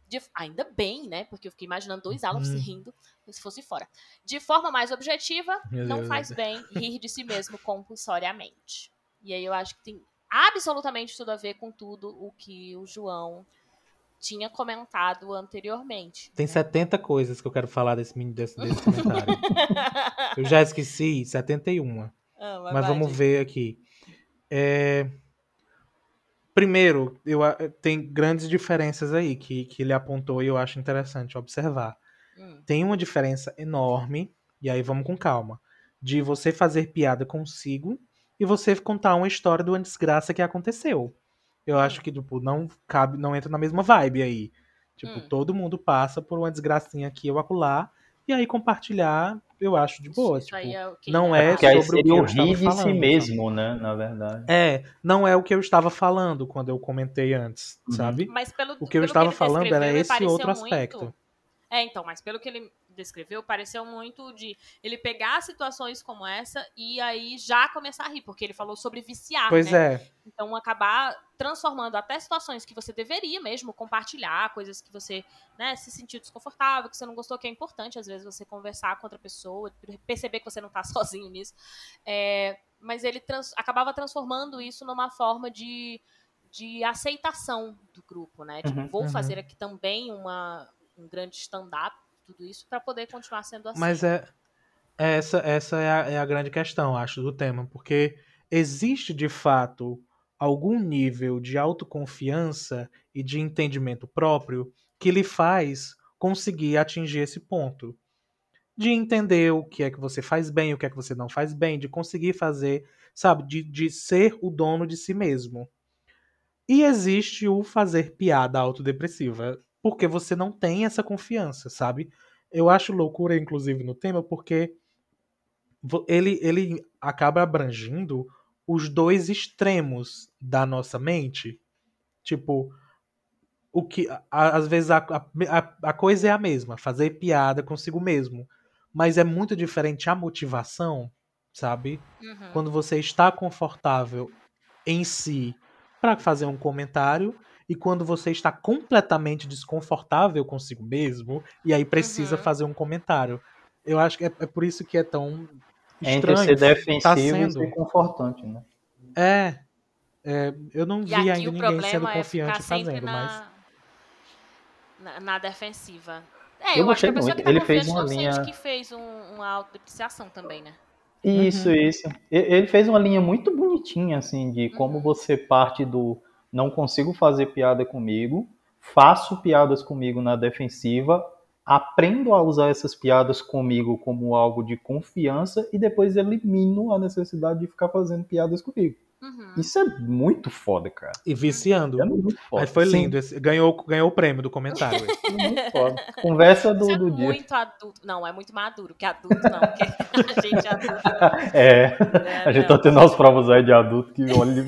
De- ainda bem, né? Porque eu fiquei imaginando dois Alephs Hum. rindo se fosse fora. De forma mais objetiva, Meu não Deus. faz bem rir de si mesmo compulsoriamente. E aí eu acho que tem absolutamente tudo a ver com tudo o que o João tinha comentado anteriormente. Tem 70 coisas que eu quero falar desse, desse, desse comentário. eu já esqueci, 71. Ah, Mas vai, vamos ver aqui. É, Primeiro, eu, tem grandes diferenças aí que, que ele apontou e eu acho interessante observar. Hum, Tem uma diferença enorme, e aí vamos com calma, de você fazer piada consigo e você contar uma história de uma desgraça que aconteceu. Eu acho que, tipo, não cabe, não entra na mesma vibe aí. Tipo, Hum. todo mundo passa por uma desgracinha aqui ou acolá, e aí compartilhar, eu acho de boa. isso Tipo, aí é que não é Porque aí sobre o que seria eu estava de si falando, mesmo, né? Na verdade. é, não é o que eu estava falando quando eu comentei antes, Uhum. sabe? Mas pelo, O que eu estava ele falando era esse outro muito- aspecto. É, então, mas pelo que ele descreveu, pareceu muito de ele pegar situações como essa e aí já começar a rir, porque ele falou sobre viciar, Pois né? é, Então, acabar transformando até situações que você deveria mesmo compartilhar, coisas que você né, se sentiu desconfortável, que você não gostou, que é importante, às vezes, você conversar com outra pessoa, perceber que você não tá sozinho nisso. É, mas ele trans- acabava transformando isso numa forma de, de aceitação do grupo, né? Tipo, Uhum, vou uhum. fazer aqui também uma, um grande stand-up, tudo isso, para poder continuar sendo assim. mas é. Essa, essa é, a, é a grande questão, acho, do tema, porque existe de fato algum nível de autoconfiança e de entendimento próprio que lhe faz conseguir atingir esse ponto. De entender o que é que você faz bem, o que é que você não faz bem, de conseguir fazer, sabe, de, de ser o dono de si mesmo. E existe o fazer piada autodepressiva, porque você não tem essa confiança, sabe? Eu acho loucura, inclusive, no tema, porque ele, ele acaba abrangindo os dois extremos da nossa mente. Tipo, o que às vezes a, a, a coisa é a mesma, fazer piada consigo mesmo. Mas é muito diferente a motivação, sabe? Uhum. Quando você está confortável em si para fazer um comentário e quando você está completamente desconfortável consigo mesmo e aí precisa Uhum. fazer um comentário. Eu acho que é, é por isso que é tão Entre estranho. ser defensivo tá e sendo. ser confortante, né? É, é, eu não E vi ainda ninguém sendo é confiante fazendo, mas na, na, na defensiva. É, Eu eu, acho que a gostei pessoa muito. que tá Ele confiante fez uma não linha- sente que fez um, uma autodepreciação também, né? Isso, Uhum. isso. E- Ele fez uma linha muito bonitinha, assim, de como Uhum. você parte do não consigo fazer piada comigo, faço piadas comigo na defensiva, aprendo a usar essas piadas comigo como algo de confiança e depois elimino a necessidade de ficar fazendo piadas comigo. Uhum. Isso é muito foda, cara. e viciando. É muito foda. Mas foi lindo, esse- ganhou, ganhou o prêmio do comentário. é muito foda. Conversa do, é do dia. muito adulto. Não, é muito maduro, que adulto não, a gente é adulto. É, né, a gente não. tá tendo as provas aí de adulto que, olha,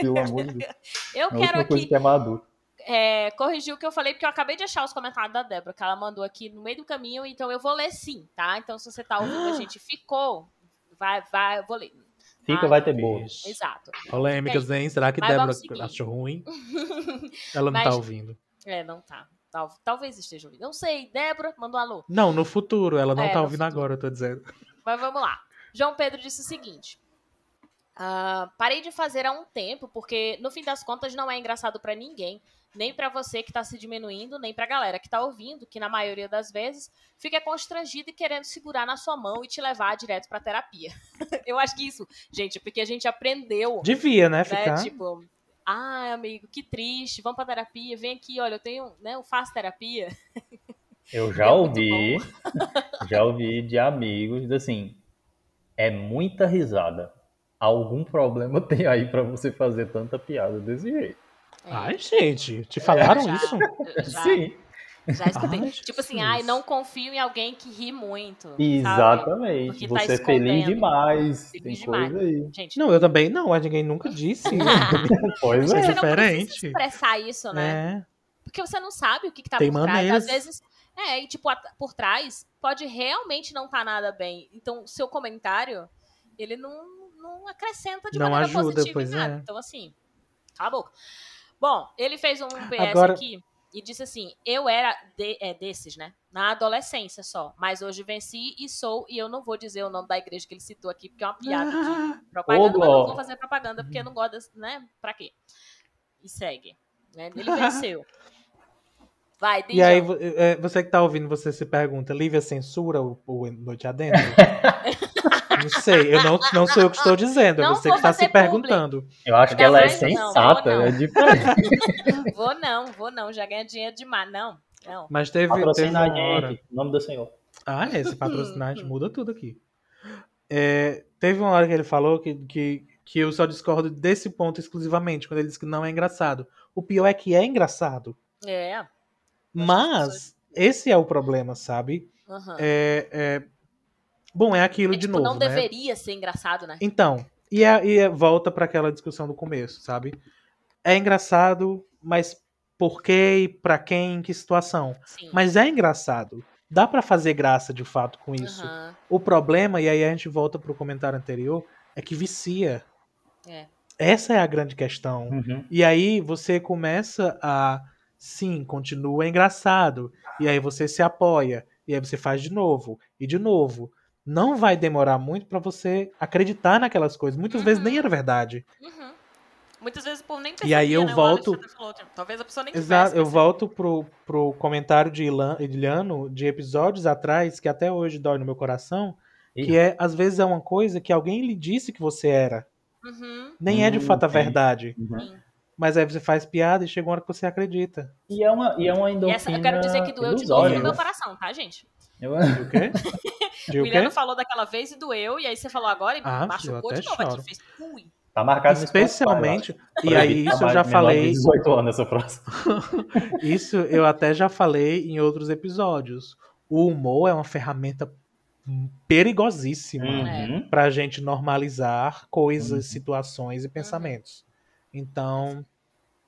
pelo amor de Deus. Eu É quero aqui que é maduro. é, corrigir o que eu falei, porque eu acabei de achar os comentários da Débora, que ela mandou aqui no meio do caminho, então eu vou ler sim, tá? Então se você tá ouvindo a gente ficou, vai, vai, eu vou ler. Fica, Ah, vai ter. Isso. Exato. Polêmicas, hein? Será que Mas Débora achou ruim? Ela não Mas- tá ouvindo. É, não tá. Tal- talvez esteja ouvindo. Não sei, Débora, mandou um alô. Não, no futuro. Ela não É, tá ouvindo futuro. agora, eu tô dizendo. Mas vamos lá. João Pedro disse o seguinte: "Ah, parei de fazer há um tempo porque no fim das contas não é engraçado pra ninguém, nem pra você que tá se diminuindo, nem pra galera que tá ouvindo, que na maioria das vezes fica constrangido e querendo segurar na sua mão e te levar direto pra terapia. Eu acho que isso, gente, é porque a gente aprendeu, Devia, né? né? Ficar. Tipo, ah, amigo, que triste, vamos pra terapia, vem aqui, olha, eu tenho, né, eu faço terapia. Eu É já muito ouvi, já ouvi de amigos, assim, é muita risada. Algum problema tem aí pra você fazer tanta piada desse jeito? É, Ai, gente, te falaram já- isso? já- Sim, Já escutei. Ai, tipo assim, ai, não confio em alguém que ri muito. Sabe? exatamente. Tá Você é feliz demais. Feliz Tem demais. coisa aí. Gente, Não, eu também não, mas ninguém nunca disse. Pois você é. não diferente. expressar isso, né? é. Porque você não sabe o que, que tá Tem por trás. Às vezes, é, e tipo, por trás pode realmente não tá nada bem. Então, seu comentário, ele não, não acrescenta de Não maneira ajuda, positiva pois em nada. é. Então, assim, cala a boca. Bom, ele fez um PS Agora- aqui e disse assim: eu era de- é, desses, né? Na adolescência só. Mas hoje venci e sou, e eu não vou dizer o nome da igreja que ele citou aqui, porque é uma piada de propaganda, mas não vou fazer propaganda porque eu não gosto, né? Pra quê? E segue. Né? Ele venceu. Vai, E aí, é, você que tá ouvindo, você se pergunta, Lívia censura o, o Noite Adentro? não sei, eu não, não sou eu que estou dizendo, é você que está se perguntando. Eu acho que Não, ela é mas não, sensata, vou não. é diferente. Vou não, vou não, já ganha dinheiro demais. Não, não. Mas teve, teve uma hora... em nome do Senhor. Ah, é, esse patrocinante muda tudo aqui. É, teve uma hora que ele falou que, que, que eu só discordo desse ponto exclusivamente, quando ele disse que não é engraçado. O pior é que é engraçado. É. Mas esse é o problema, sabe? aham. É, é- Bom, é aquilo É, de tipo, novo, não né? deveria ser engraçado, né? Então, e, é- e é- volta para aquela discussão do começo, sabe? É engraçado, mas por quê e pra quem, em que situação? Sim. Mas é engraçado. Dá pra fazer graça de fato com isso. Aham. O problema, e aí a gente volta pro comentário anterior, é que vicia. É. Essa é a grande questão. Uhum. E aí você começa a. Sim, continua engraçado. E aí você se apoia. E aí você faz de novo. E de novo. Não vai demorar muito pra você acreditar naquelas coisas. Muitas vezes nem era verdade. Uhum. Muitas vezes o povo nem E aí percebia, eu né? Volto- Talvez a pessoa nem Exato. tivesse Eu volto pro, pro comentário de Ilan- Iliano de episódios atrás, que até hoje dói no meu coração, Que é, às vezes, é uma coisa que alguém lhe disse que você era. Uhum. Nem é de Hum, fato a verdade. Uhum. Mas aí você faz piada e chega uma hora que você acredita. E é uma, e é uma E endorfina essa, eu quero dizer que doeu de novo no meu coração, tá, gente? Eu- o quê? De O? Williano falou daquela vez e doeu, e aí você falou agora e Ah, eu machucou de novo choro. aqui. Fez ui. Tá marcado Spotify, Especialmente. eu E aí, isso eu já falei. 18 anos essa frase. Isso eu até já falei em outros episódios. O humor é uma ferramenta perigosíssima Uhum. pra gente normalizar coisas, Uhum. situações e pensamentos. Então,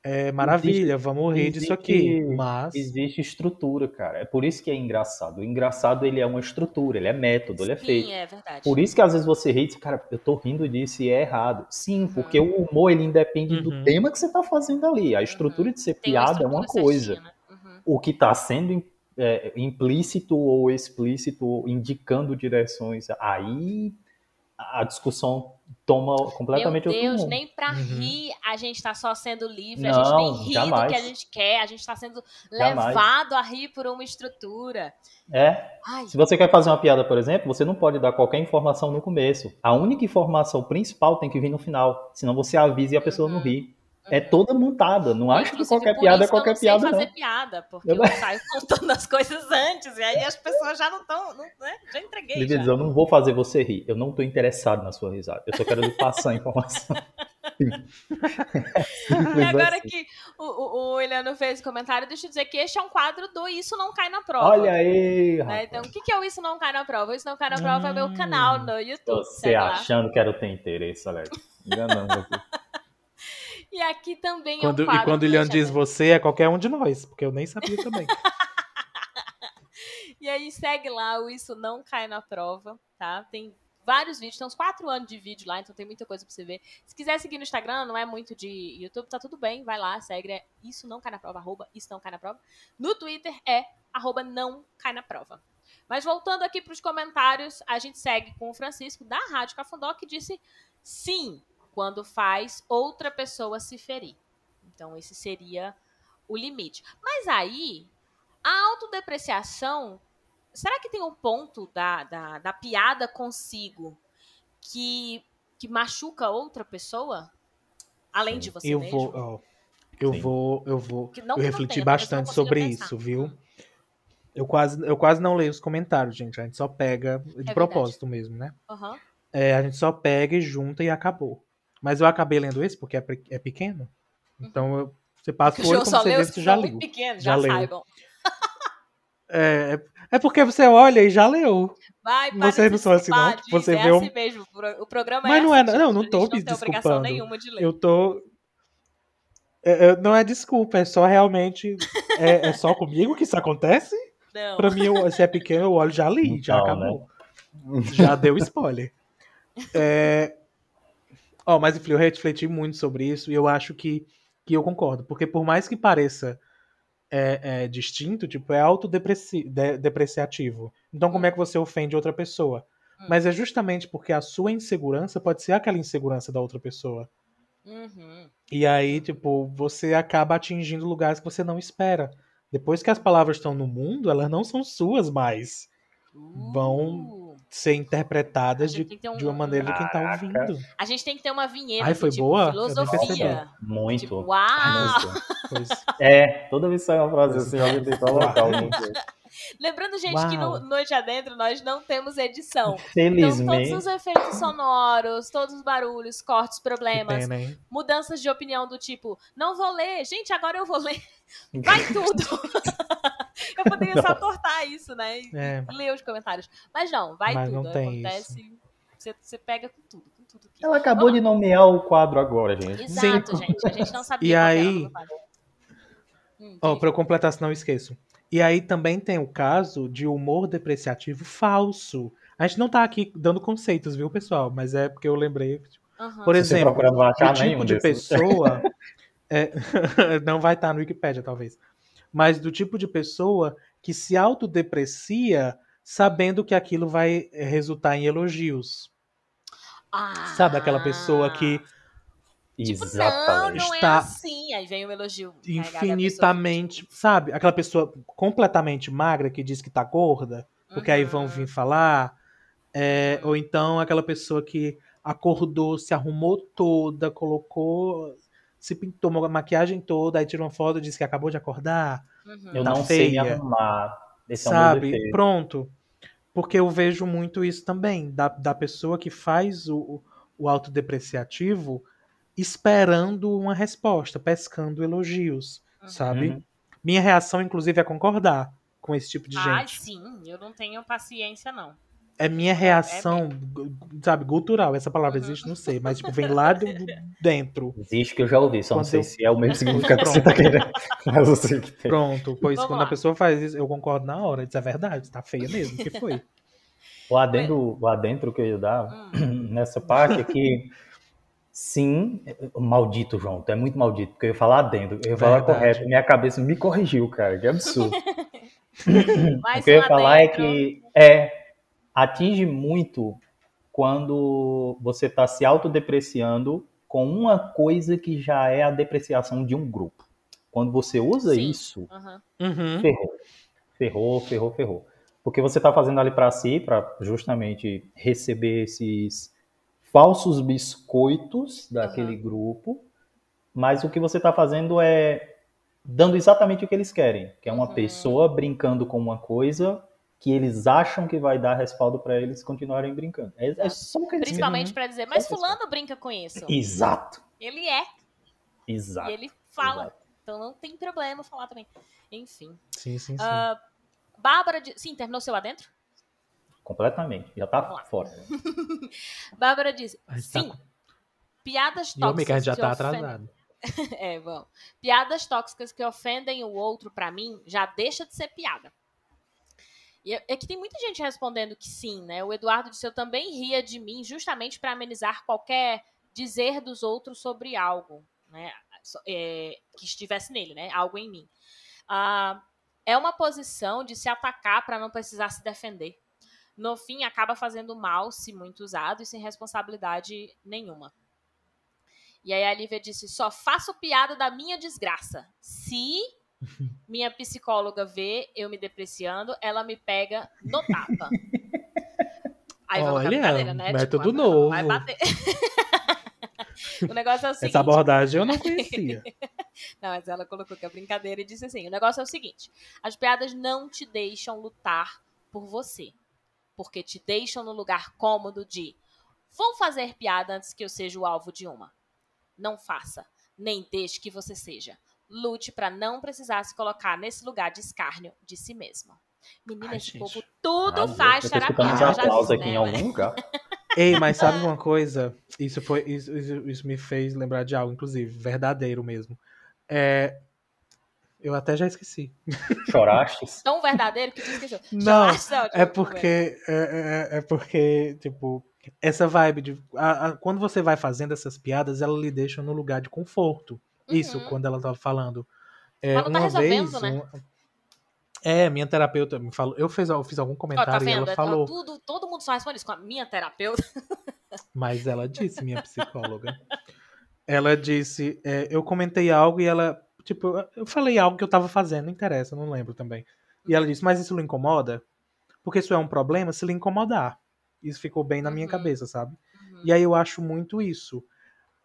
é maravilha, vamos rir disso existe- aqui. Mas. Existe estrutura, cara. É por isso que é engraçado. O engraçado, ele é uma estrutura, ele é método, ele é feito. Sim, é verdade. Por isso que às vezes você ri e diz, cara, eu tô rindo disso e é errado. Sim, porque o humor, ele independe Uhum. do tema que você tá fazendo ali. A estrutura de ser Tem uma piada é uma coisa. certinha, né? Uhum. O que tá sendo é, implícito ou explícito, indicando direções, aí a discussão toma completamente Meu outro Deus, rumo. nem pra Uhum. rir a gente tá só sendo livre, a Não, gente nem ri do jamais. que a gente quer, a gente tá sendo Jamais. levado a rir por uma estrutura. É, Ai, Se você quer fazer uma piada, por exemplo, você não pode dar qualquer informação no começo. A única informação principal tem que vir no final. Senão você avisa e a pessoa não Uhum. ri. É toda montada. Não acha que qualquer piada é isso que eu qualquer não sei piada, fazer não. piada, porque Eu- eu saio contando as coisas antes, e aí as pessoas já não estão, né? Já entreguei. Ele já. diz, eu não vou fazer você rir. Eu não tô interessado na sua risada. Eu só quero lhe passar a informação. E agora assim. que o, o, o Eliano fez o comentário, deixa eu dizer que este é um quadro do Isso Não Cai na Prova. Olha aí, né? Então, o que é o Isso Não Cai na Prova? O Isso Não Cai na Prova é meu canal no YouTube. Você achando que era ter interesse, Alex. Enganando aqui. E aqui também Quando, é um quadro e quando o Deixa diz você, é qualquer um de nós, porque eu nem sabia também. E aí segue lá o Isso Não Cai na Prova, tá? Tem vários vídeos, tem uns quatro anos de vídeo lá, então tem muita coisa pra você ver. Se quiser seguir no Instagram, não é muito de YouTube, tá tudo bem, vai lá, segue, é Isso Não Cai na Prova, arroba Isso Não Cai na Prova. No Twitter é arroba Não Cai na Prova. Mas voltando aqui pros comentários, a gente segue com o Francisco da Rádio Cafundó, que disse sim, quando faz outra pessoa se ferir. Então esse seria o limite. Mas aí, a autodepreciação, será que tem um ponto da, da, da piada consigo que, que machuca outra pessoa? Além de você eu mesmo? vou, ó, eu Sim. vou, eu vou, Que não eu refleti tenha, bastante sobre pensar. isso, viu? Eu quase, eu quase não leio os comentários, gente. A gente só pega de verdade. propósito mesmo, né? Aham. É, a gente só pega e junta e acabou. Mas eu acabei lendo esse porque é, é pequeno. Então eu, você passa O o olho João quando só você vê você já leu. muito pequenos, Já já, leu. saibam. É, é- é porque você olha e já leu. Vai, para Vocês de não são assim, não? Tipo, você diz, vê é um- assim mesmo. o pro- O programa Mas é não é- assim, não, não tô me não tem obrigação desculpando. nenhuma de ler. Eu tô. É, é, não é desculpa, é só realmente. É, é só comigo que isso acontece? Não. Pra mim, eu- se é pequeno, eu olho já li, já Então, acabou. Já deu spoiler. É... Ó, mas enfim, eu refleti muito sobre isso e eu acho que, que eu concordo. Porque por mais que pareça é, é, distinto, tipo, é autodepreciativo. Então, como é que você ofende outra pessoa? Hum. Mas é justamente porque a sua insegurança pode ser aquela insegurança da outra pessoa. Uhum. E aí, tipo, você acaba atingindo lugares que você não espera. Depois que as palavras estão no mundo, elas não são suas mais. Vão Uh, Ser interpretadas de, um- de uma maneira de quem tá ouvindo. A gente tem que ter uma vinheta Ai, foi tipo, boa? Filosofia. Muito. Tipo, uau! Muito. É, toda vez que sai uma frase assim, alguém tem que colocar alguma coisa. Lembrando, gente, que no Uau. Noite Adentro nós não temos edição. Então, Felizmente. todos os efeitos sonoros, todos os barulhos, cortes, problemas, pena, mudanças de opinião do tipo, não vou ler, gente, agora eu vou ler. Vai tudo! eu poderia só cortar isso, né? E É. ler os comentários. Mas não, vai Mas tudo. não tem Acontece. Você, você pega com tudo, com tudo aqui. Ela acabou de nomear o quadro agora, gente. Exato, gente. A gente não sabia E aí- o. Hum, Ó, diz. pra eu completar, senão eu esqueço. E aí também tem o caso de humor depreciativo falso. A gente não tá aqui dando conceitos, viu, pessoal? Mas é porque eu lembrei. Aham. Por exemplo, não nenhum tipo de desses. pessoa. é, não vai estar no Wikipedia, talvez. Mas do tipo de pessoa que se autodeprecia sabendo que aquilo vai eh, resultar em elogios. Ah, Sabe aquela pessoa que Tipo, Exatamente. não, não Está é assim. Aí vem o elogio. pessoa infinitamente, tipo, sabe? Aquela pessoa completamente magra que diz que tá gorda, porque aí vão uhum. vir falar. É, ou então aquela pessoa que acordou, se arrumou toda, colocou, se pintou a maquiagem toda, aí tirou uma foto e disse que acabou de acordar. Uhum. Eu Tá não sei me feia. arrumar. Esse é sabe? defeito. Pronto. Porque eu vejo muito isso também, da, da pessoa que faz o, o- autodepreciativo esperando uma resposta, pescando elogios, Uhum. sabe? Uhum. Minha reação, inclusive, é concordar com esse tipo de gente. sim, eu não tenho paciência, não. É minha reação, gu- sabe, gutural. Essa palavra Uhum. existe, não sei, mas tipo, vem lá do, do dentro. Existe que eu já ouvi, só não Quando sei eu- se é o mesmo significado que você tá querendo. Mas eu sei que tem. Pronto, pois Vamos quando lá. a pessoa faz isso, eu concordo na hora. Isso é verdade, tá feia mesmo, que foi? O adendo, o adentro que eu ia dar Hum. nessa parte é que, sim, maldito, João, tu é muito maldito, porque eu ia falar adendo, eu ia falar Verdade. correto, minha cabeça me corrigiu, cara, que absurdo. O que eu ia falar é adentro. que é, atinge muito quando você está se autodepreciando com uma coisa que já é a depreciação de um grupo. Quando você usa Sim. isso, Uhum. Uhum. ferrou. Ferrou, ferrou, ferrou. Porque você está fazendo ali para si, para justamente receber esses falsos biscoitos daquele grupo, mas o que você está fazendo é dando exatamente o que eles querem, que é uma Uhum. pessoa brincando com uma coisa que eles acham que vai dar respaldo para eles continuarem brincando. É, é só o que eles Principalmente pra dizer, mas Só isso. fulano brinca com isso. Exato, Ele é, exato. e ele fala. exato. Então não tem problema falar também. Enfim. Sim, sim, sim. Ah, Bárbara diz. Sim, terminou seu adentro? Completamente, já tá fora. Bárbara diz. Tá Sim, com- piadas E o amigo, a tóxicas. gente já que tá ofendem- atrasado. É, bom. Piadas tóxicas que ofendem o outro, pra mim, já deixa de ser piada. E é é que tem muita gente respondendo que sim, né? O Eduardo disse: Eu também ria de mim justamente pra amenizar qualquer dizer dos outros sobre algo, né? É, que estivesse nele, né? Algo em mim. Ah, é uma posição de se atacar pra não precisar se defender. No fim, acaba fazendo mal se muito usado e sem responsabilidade nenhuma. E aí a Lívia disse: só faço piada da minha desgraça. Se minha psicóloga vê eu me depreciando, ela me pega no tapa. Aí Olha, né? método ela novo. Vai bater. o negócio é o seguinte. Essa abordagem eu não conhecia. Não, mas ela colocou que é brincadeira e disse assim: o negócio é o seguinte: as piadas não te deixam lutar por você. Porque te deixam no lugar cômodo de vou fazer piada antes que eu seja o alvo de uma. Não faça, nem deixe que você seja. Lute pra não precisar se colocar nesse lugar de escárnio de si mesmo. Menina, Ai, esse gente. povo tudo Ah, faz terapia. já aplausos aqui em né, algum lugar. Ei, mas sabe uma coisa? Isso foi isso, isso, isso me fez lembrar de algo, inclusive, verdadeiro mesmo. É, eu até já esqueci. Choraste? Tão verdadeiro que tu esqueceu. Não, Choraste, É porque é, é- é porque tipo essa vibe de a- a- quando você vai fazendo essas piadas, ela lhe deixa no lugar de conforto. Isso Uhum. quando ela tava falando. É, Mas não tá uma resolvendo, vez, né? um- é minha terapeuta me falou. Eu fiz, eu fiz algum tá comentário e vendo? ela É, falou. Tudo, todo mundo só responde isso com a minha terapeuta. Mas ela disse, minha psicóloga. ela disse, é, eu comentei algo e ela, tipo, eu falei algo que eu tava fazendo, não interessa, não lembro também. E ela disse, mas isso lhe incomoda? Porque isso é um problema se lhe incomodar. Isso ficou bem na minha Uhum. cabeça, sabe? Uhum. E aí eu acho muito isso.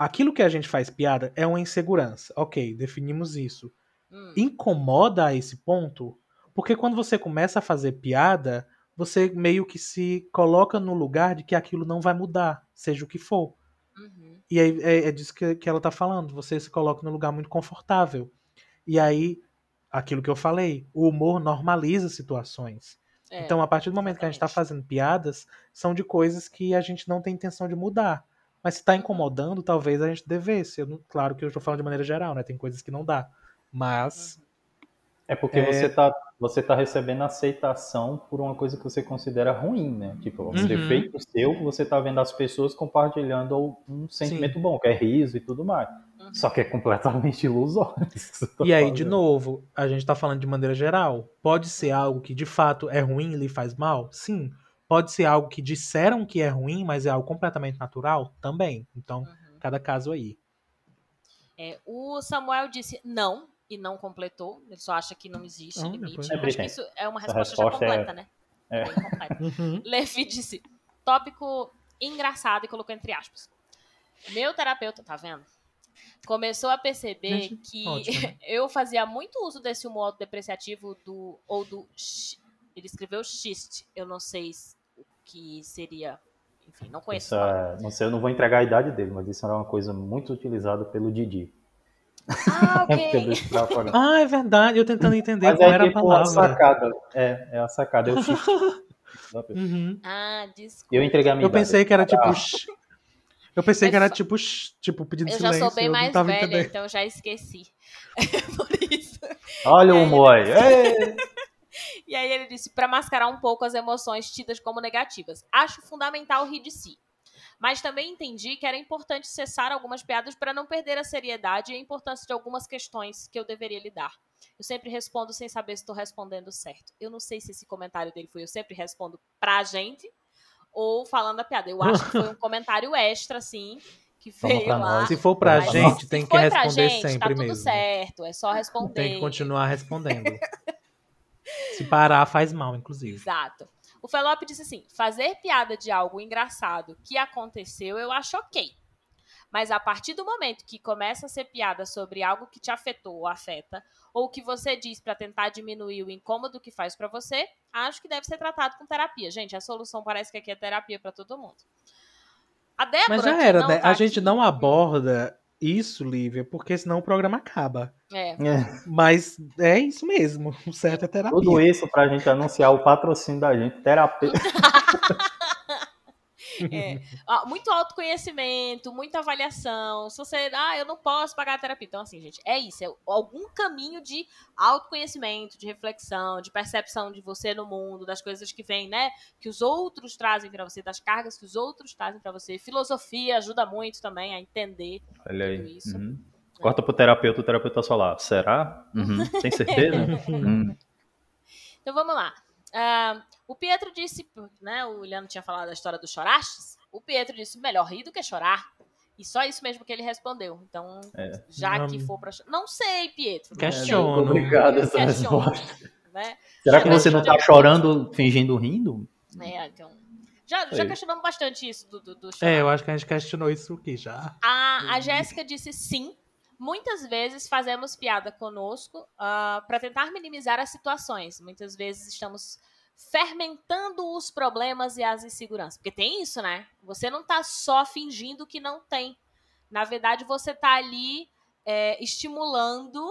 Aquilo que a gente faz piada é uma insegurança. Ok, definimos isso. Hum. Incomoda a esse ponto? Porque quando você começa a fazer piada, você meio que se coloca no lugar de que aquilo não vai mudar, seja o que for. Uhum. E aí é, é disso que, que ela tá falando. Você se coloca num lugar muito confortável. E aí, aquilo que eu falei, o humor normaliza situações. É, então, a partir do momento que a gente tá exatamente. fazendo piadas, são de coisas que a gente não tem intenção de mudar. Mas se tá incomodando, talvez a gente devesse. Não- claro que eu estou falando de maneira geral, né? Tem coisas que não dá. Mas. É porque É. você tá você tá recebendo aceitação por uma coisa que você considera ruim, né? Tipo, um Uhum. defeito seu, você tá vendo as pessoas compartilhando um sentimento bom, que é riso e tudo mais. Uhum. Só que é completamente ilusório. isso que você tá E aí, de fazendo. novo, a gente tá falando de maneira geral. Pode ser algo que de fato é ruim e lhe faz mal? Sim. Pode ser algo que disseram que é ruim, mas é algo completamente natural? Também. Então, Uhum. cada caso aí. É, o Samuel disse não e não completou. Ele só acha que não existe Ah, limite. depois- Eu É, acho que isso é uma essa resposta, já resposta é- completa, né? é. Bem completa. Uhum. Levi disse tópico engraçado e colocou entre aspas. Meu terapeuta, tá vendo? Começou a perceber Gente, que ótimo, né? eu fazia muito uso desse humor autodepreciativo do ou do ele escreveu xiste. Eu não sei s- o que seria, enfim, não conheço. É, não sei, eu não vou entregar a idade dele, mas isso era uma coisa muito utilizada pelo Didi. Ah, ok. Ah, é verdade. Eu tentando entender Mas qual é era tipo a palavra. sacada. É, é a sacada, é o. Uhum. Ah, desculpa. Eu entreguei a minha Eu idade. pensei que era tipo. Ah. Eu pensei É que era fa- tipo, tipo pedido de Eu já silêncio. sou bem eu mais velha, entendendo. então já esqueci. Por isso. Olha o É, humor aí. E aí ele disse para mascarar um pouco as emoções tidas como negativas. Acho fundamental rir de si. Mas também entendi que era importante cessar algumas piadas para não perder a seriedade e a importância de algumas questões que eu deveria lidar. Eu sempre respondo sem saber se estou respondendo certo. Eu não sei se esse comentário dele foi eu sempre respondo pra gente ou falando a piada. Eu acho que foi um comentário extra, assim, que veio pra lá. nós. Se for pra Mas gente, se tem que responder gente, sempre tá tudo mesmo. certo, é só responder. Tem que continuar respondendo. Se parar, faz mal, inclusive. Exato. O Felop disse assim: fazer piada de algo engraçado que aconteceu, eu acho ok. Mas a partir do momento que começa a ser piada sobre algo que te afetou ou afeta, ou que você diz pra tentar diminuir o incômodo que faz pra você, acho que deve ser tratado com terapia. Gente, a solução parece que aqui é terapia pra todo mundo. A Débora, Mas já era, né? tá A gente aqui- não aborda isso, Lívia, porque senão o programa acaba. É, É, Mas é isso mesmo. O certo é terapia. Tudo isso pra gente anunciar o patrocínio da gente, terapeuta. É. Muito autoconhecimento, muita avaliação. Se você, ah, eu não posso pagar a terapia. Então, assim, gente, é isso. É algum caminho de autoconhecimento, de reflexão, de percepção de você no mundo, das coisas que vêm, né? Que os outros trazem pra você, das cargas que os outros trazem pra você. Filosofia ajuda muito também a entender. Olha Tudo aí. isso. Uhum. Corta pro terapeuta, o terapeuta só lá. Será? Uhum. Tem certeza? Hum. Então vamos lá. Ah, o Pietro disse, né? O Leandro tinha falado da história dos chorastes. O Pietro disse: melhor rir do que chorar. E só isso mesmo que ele respondeu. Então, É. já Não. que for pra chorar. Não sei, Pietro. não Questiono. sei, Obrigado essa Questiono. resposta. né? Será que Já você não tá questionei. chorando, fingindo rindo? É, então. Já, já questionamos bastante isso do, do, do chorar. É, eu acho que a gente questionou isso aqui já. A, a Jéssica disse sim. Muitas vezes fazemos piada conosco para tentar minimizar as situações. Muitas vezes estamos fermentando os problemas e as inseguranças. Porque tem isso, né? Você não tá só fingindo que não tem. Na verdade, você tá ali é, estimulando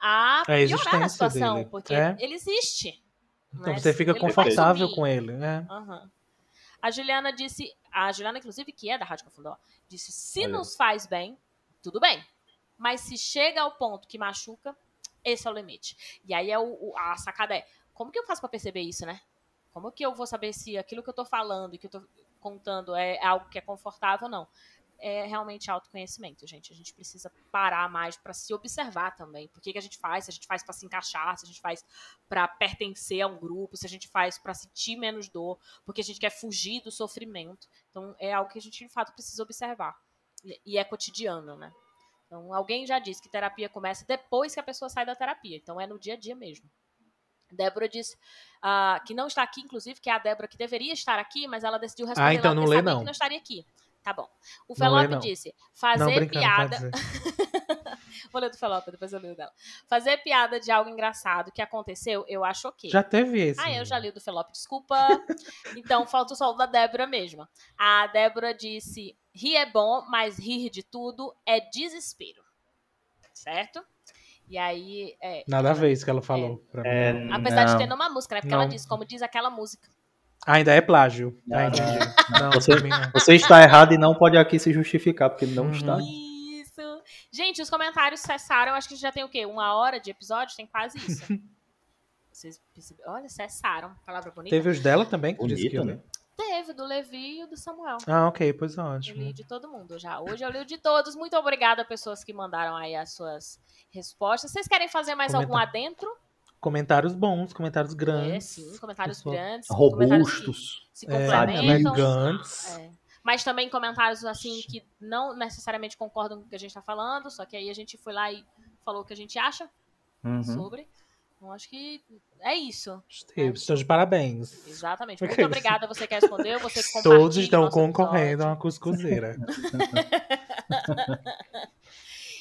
a A piorar a existência situação. dele. Porque É. ele existe. Então né? você fica Ele confortável com ele, né? Aham. A Juliana disse, a Juliana, inclusive, que é da Rádio Cafundó, disse: se Olha. nos faz bem, tudo bem. Mas se chega ao ponto que machuca, esse é o limite. E aí é o, a sacada é: como que eu faço pra perceber isso, né? Como que eu vou saber se aquilo que eu tô falando e que eu tô contando é algo que é confortável ou não? É realmente autoconhecimento, gente. A gente precisa parar mais pra se observar também. Por que, que a gente faz? Se a gente faz pra se encaixar, se a gente faz pra pertencer a um grupo, se a gente faz pra sentir menos dor, porque a gente quer fugir do sofrimento. Então é algo que a gente de fato precisa observar. E é cotidiano, né? Então alguém já disse que terapia começa depois que a pessoa sai da terapia. Então é no dia a dia mesmo. Débora disse ah, que não está aqui, inclusive, que é a Débora que deveria estar aqui, mas ela decidiu responder Ah, então não lê, não. que não estaria aqui. Tá bom. O Não Felope não. disse: Não, fazer brincando, piada. Vou ler do Felope, depois eu leio dela. Fazer piada de algo engraçado que aconteceu, eu acho ok. Já teve esse. Ah, eu já li o do Felope, desculpa. então, falta só o da Débora mesmo. A Débora disse: rir é bom, mas rir de tudo é desespero. Certo? E aí, é, Nada a ver isso que ela falou. pra mim. É, apesar de não. ter numa música, né? Porque ela Não. disse, como diz aquela música. Ainda é plágio. Não, ah, entendi. Não, Você- não. Você está errado e não pode aqui se justificar, porque não Uhum. está. Isso. Gente, os comentários cessaram. Acho que já tem o quê? Uma hora de episódio? Tem quase isso. Vocês perceberam? Olha, cessaram. Palavra bonita. Teve os dela também, que tu disse que Bonito, né? Teve, do Levi e do Samuel. Ah, ok, pois Eu li ótimo. de todo mundo já. Hoje eu li de todos. Muito obrigada a pessoas que mandaram aí as suas respostas. Vocês querem fazer mais Comenta- algum adentro? Comentários bons, comentários É, grandes. sim. Comentários Pessoal, grandes. comentários que Robustos. Se É, complementam. elegantes. É. Mas também comentários assim que não necessariamente concordam com o que a gente tá falando, só que aí a gente foi lá e falou o que a gente acha Uhum. sobre. Então, acho que é isso. Gostei, estou de parabéns. Exatamente. Muito obrigada a você que respondeu, você que Todos estão concorrendo a uma cuscuzeira.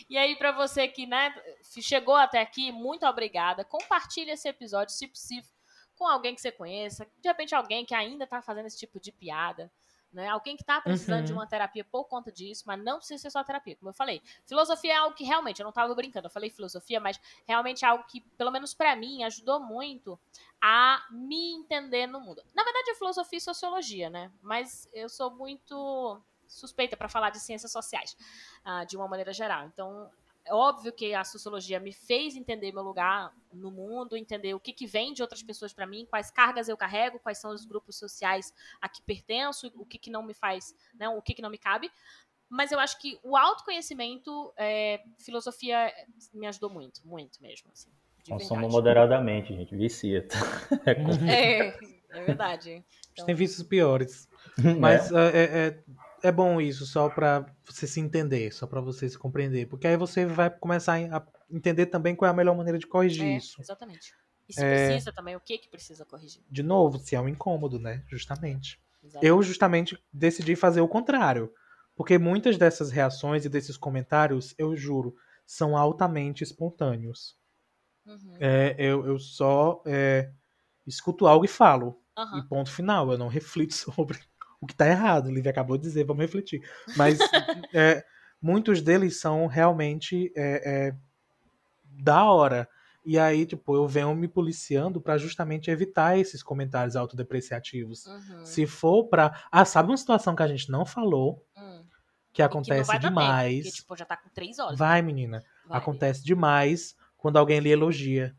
E aí, pra você que né, chegou até aqui, muito obrigada. Compartilhe esse episódio, se possível, com alguém que você conheça. De repente, alguém que ainda tá fazendo esse tipo de piada. Né? Alguém que tá precisando Uhum. de uma terapia por conta disso, mas não precisa ser só terapia. Como eu falei, filosofia é algo que realmente, eu não tava brincando, eu falei filosofia, mas realmente é algo que, pelo menos pra mim, ajudou muito a me entender no mundo. Na verdade, é filosofia e sociologia, né? Mas eu sou muito suspeita pra falar de ciências sociais, ah, de uma maneira geral. Então, é óbvio que a sociologia me fez entender meu lugar no mundo, entender o que, que vem de outras pessoas pra mim, quais cargas eu carrego, quais são os grupos sociais a que pertenço, o que, que não me faz, né, o que, que não me cabe. Mas eu acho que o autoconhecimento, é, filosofia, me ajudou muito, muito mesmo. Assim, verdade. moderadamente, gente. Vicia. É É, é verdade. Então, Tem vícios piores. Mas é, é, é- bom isso, só pra você se entender, só pra você se compreender. Porque aí você vai começar a entender também qual é a melhor maneira de corrigir é, isso. Exatamente. E se É. precisa também, o que que precisa corrigir? De novo, se é um incômodo, né? Justamente. Exatamente. Eu justamente decidi fazer o contrário. Porque muitas dessas reações e desses comentários, eu juro, são altamente espontâneos. Uhum. É, eu, eu só é, escuto algo e falo. Aham. E ponto final. Eu não reflito sobre o que tá errado. O Lívia acabou de dizer, vamos refletir. Mas é, muitos deles são realmente é, é, da hora. E aí, tipo, eu venho me policiando pra justamente evitar esses comentários autodepreciativos. Uhum. Se for pra. Ah, sabe uma situação que a gente não falou, Hum. que que acontece vai dar tempo, demais. porque, tipo, já tá com três horas. Vai, menina. Vai. Acontece demais quando alguém lhe elogia.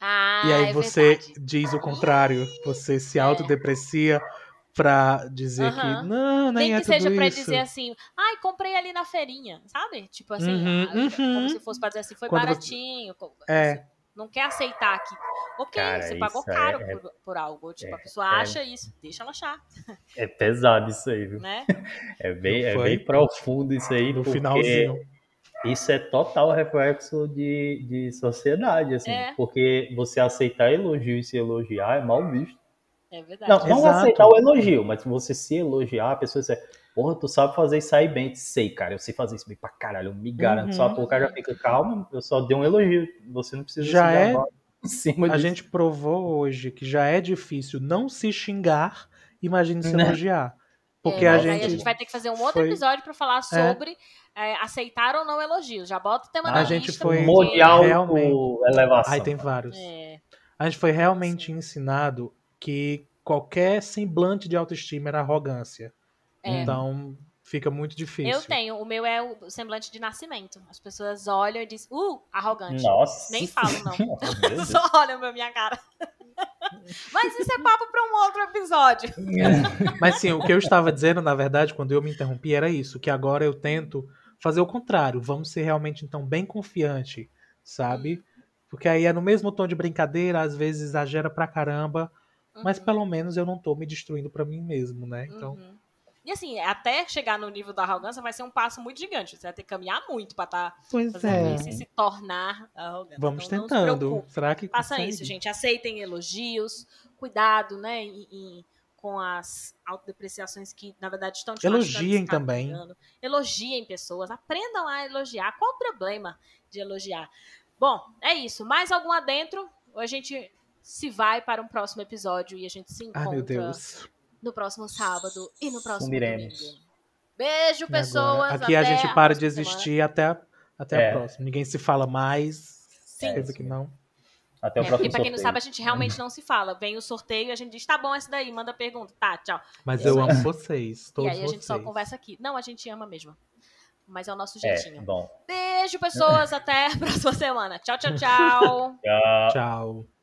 Ah, e aí é você verdade. diz o contrário. Você se autodeprecia pra dizer Aham. que não, nem Nem é que tudo seja pra isso. dizer assim, ai, comprei ali na feirinha, sabe? Tipo assim, Uhum, ah, uhum. como se fosse pra dizer assim, foi Quando baratinho. É. você Não quer aceitar aqui. Ok, Cara, você pagou é- caro é- por, por algo. Tipo, a é- pessoa é- acha isso, deixa ela achar, É pesado isso aí, viu? né? É bem, é bem profundo isso aí, No porque finalzinho. isso é total reflexo de, de sociedade, assim. É. Porque você aceitar elogio e se elogiar é mal visto. É verdade. Não, não Exato. aceitar o elogio, mas você se elogiar, a pessoa dizer, porra, tu sabe fazer isso aí bem. Sei, cara, eu sei fazer isso bem pra caralho, eu me garanto. Uhum. Só a pouco já fica, calma, eu só dei um elogio. Você não precisa Já se é- em cima A disso. gente provou hoje que já é difícil não se xingar, imagine se Né? elogiar. Porque É, a gente. Aí a gente vai ter que fazer um outro foi- episódio pra falar sobre é, aceitar ou não elogios. Já bota o tema A na gente lista. foi- porque- Mundial realmente- elevação. Aí tem vários. É, A gente foi realmente ensinado que qualquer semblante de autoestima era arrogância. é. Então fica muito difícil. Eu tenho, o meu é o semblante de nascimento. As pessoas olham e dizem, uh, arrogante. Nossa. Nem falo, não. Só olham pra minha cara. Mas isso é papo pra um outro episódio. Mas sim, o que eu estava dizendo, na verdade, quando eu me interrompi, era isso, que agora eu tento fazer o contrário. Vamos ser realmente, então, bem confiante, sabe? Porque aí é no mesmo tom de brincadeira, às vezes exagera pra caramba, mas Uhum, pelo menos eu não tô me destruindo pra mim mesmo, né? Então, uhum. E assim, até chegar no nível da arrogância vai ser um passo muito gigante. Você vai ter que caminhar muito pra estar pois fazendo é. isso e se tornar arrogante. Vamos Então, se tentando. preocupe. Será que Faça consegue? isso, gente. Aceitem elogios. Cuidado, né? em- em- com as autodepreciações que, na verdade, estão te Elogiem também. Elogiem pessoas. Aprendam a elogiar. Qual o problema de elogiar? Bom, é isso. Mais algum adentro? Ou a gente se vai para um próximo episódio e a gente se encontra Ai, meu Deus. no próximo sábado e no próximo Sumiremos. domingo. Beijo, E pessoas. agora? Aqui a gente para de semana. existir até, a- até É. a próxima. Ninguém se fala mais. Sim. Certeza que não. Até o É, porque próximo pra quem não sorteio. sabe, a gente realmente não se fala. Vem o sorteio e a gente diz, tá bom essa daí, manda pergunta. Tá, tchau. Mas Eu eu amo vocês. Todos e aí a gente só vocês. conversa aqui. Não, a gente ama mesmo. Mas é o nosso É, jeitinho. bom. Beijo, pessoas. Até a próxima semana. Tchau, tchau, tchau. Tchau. Tchau.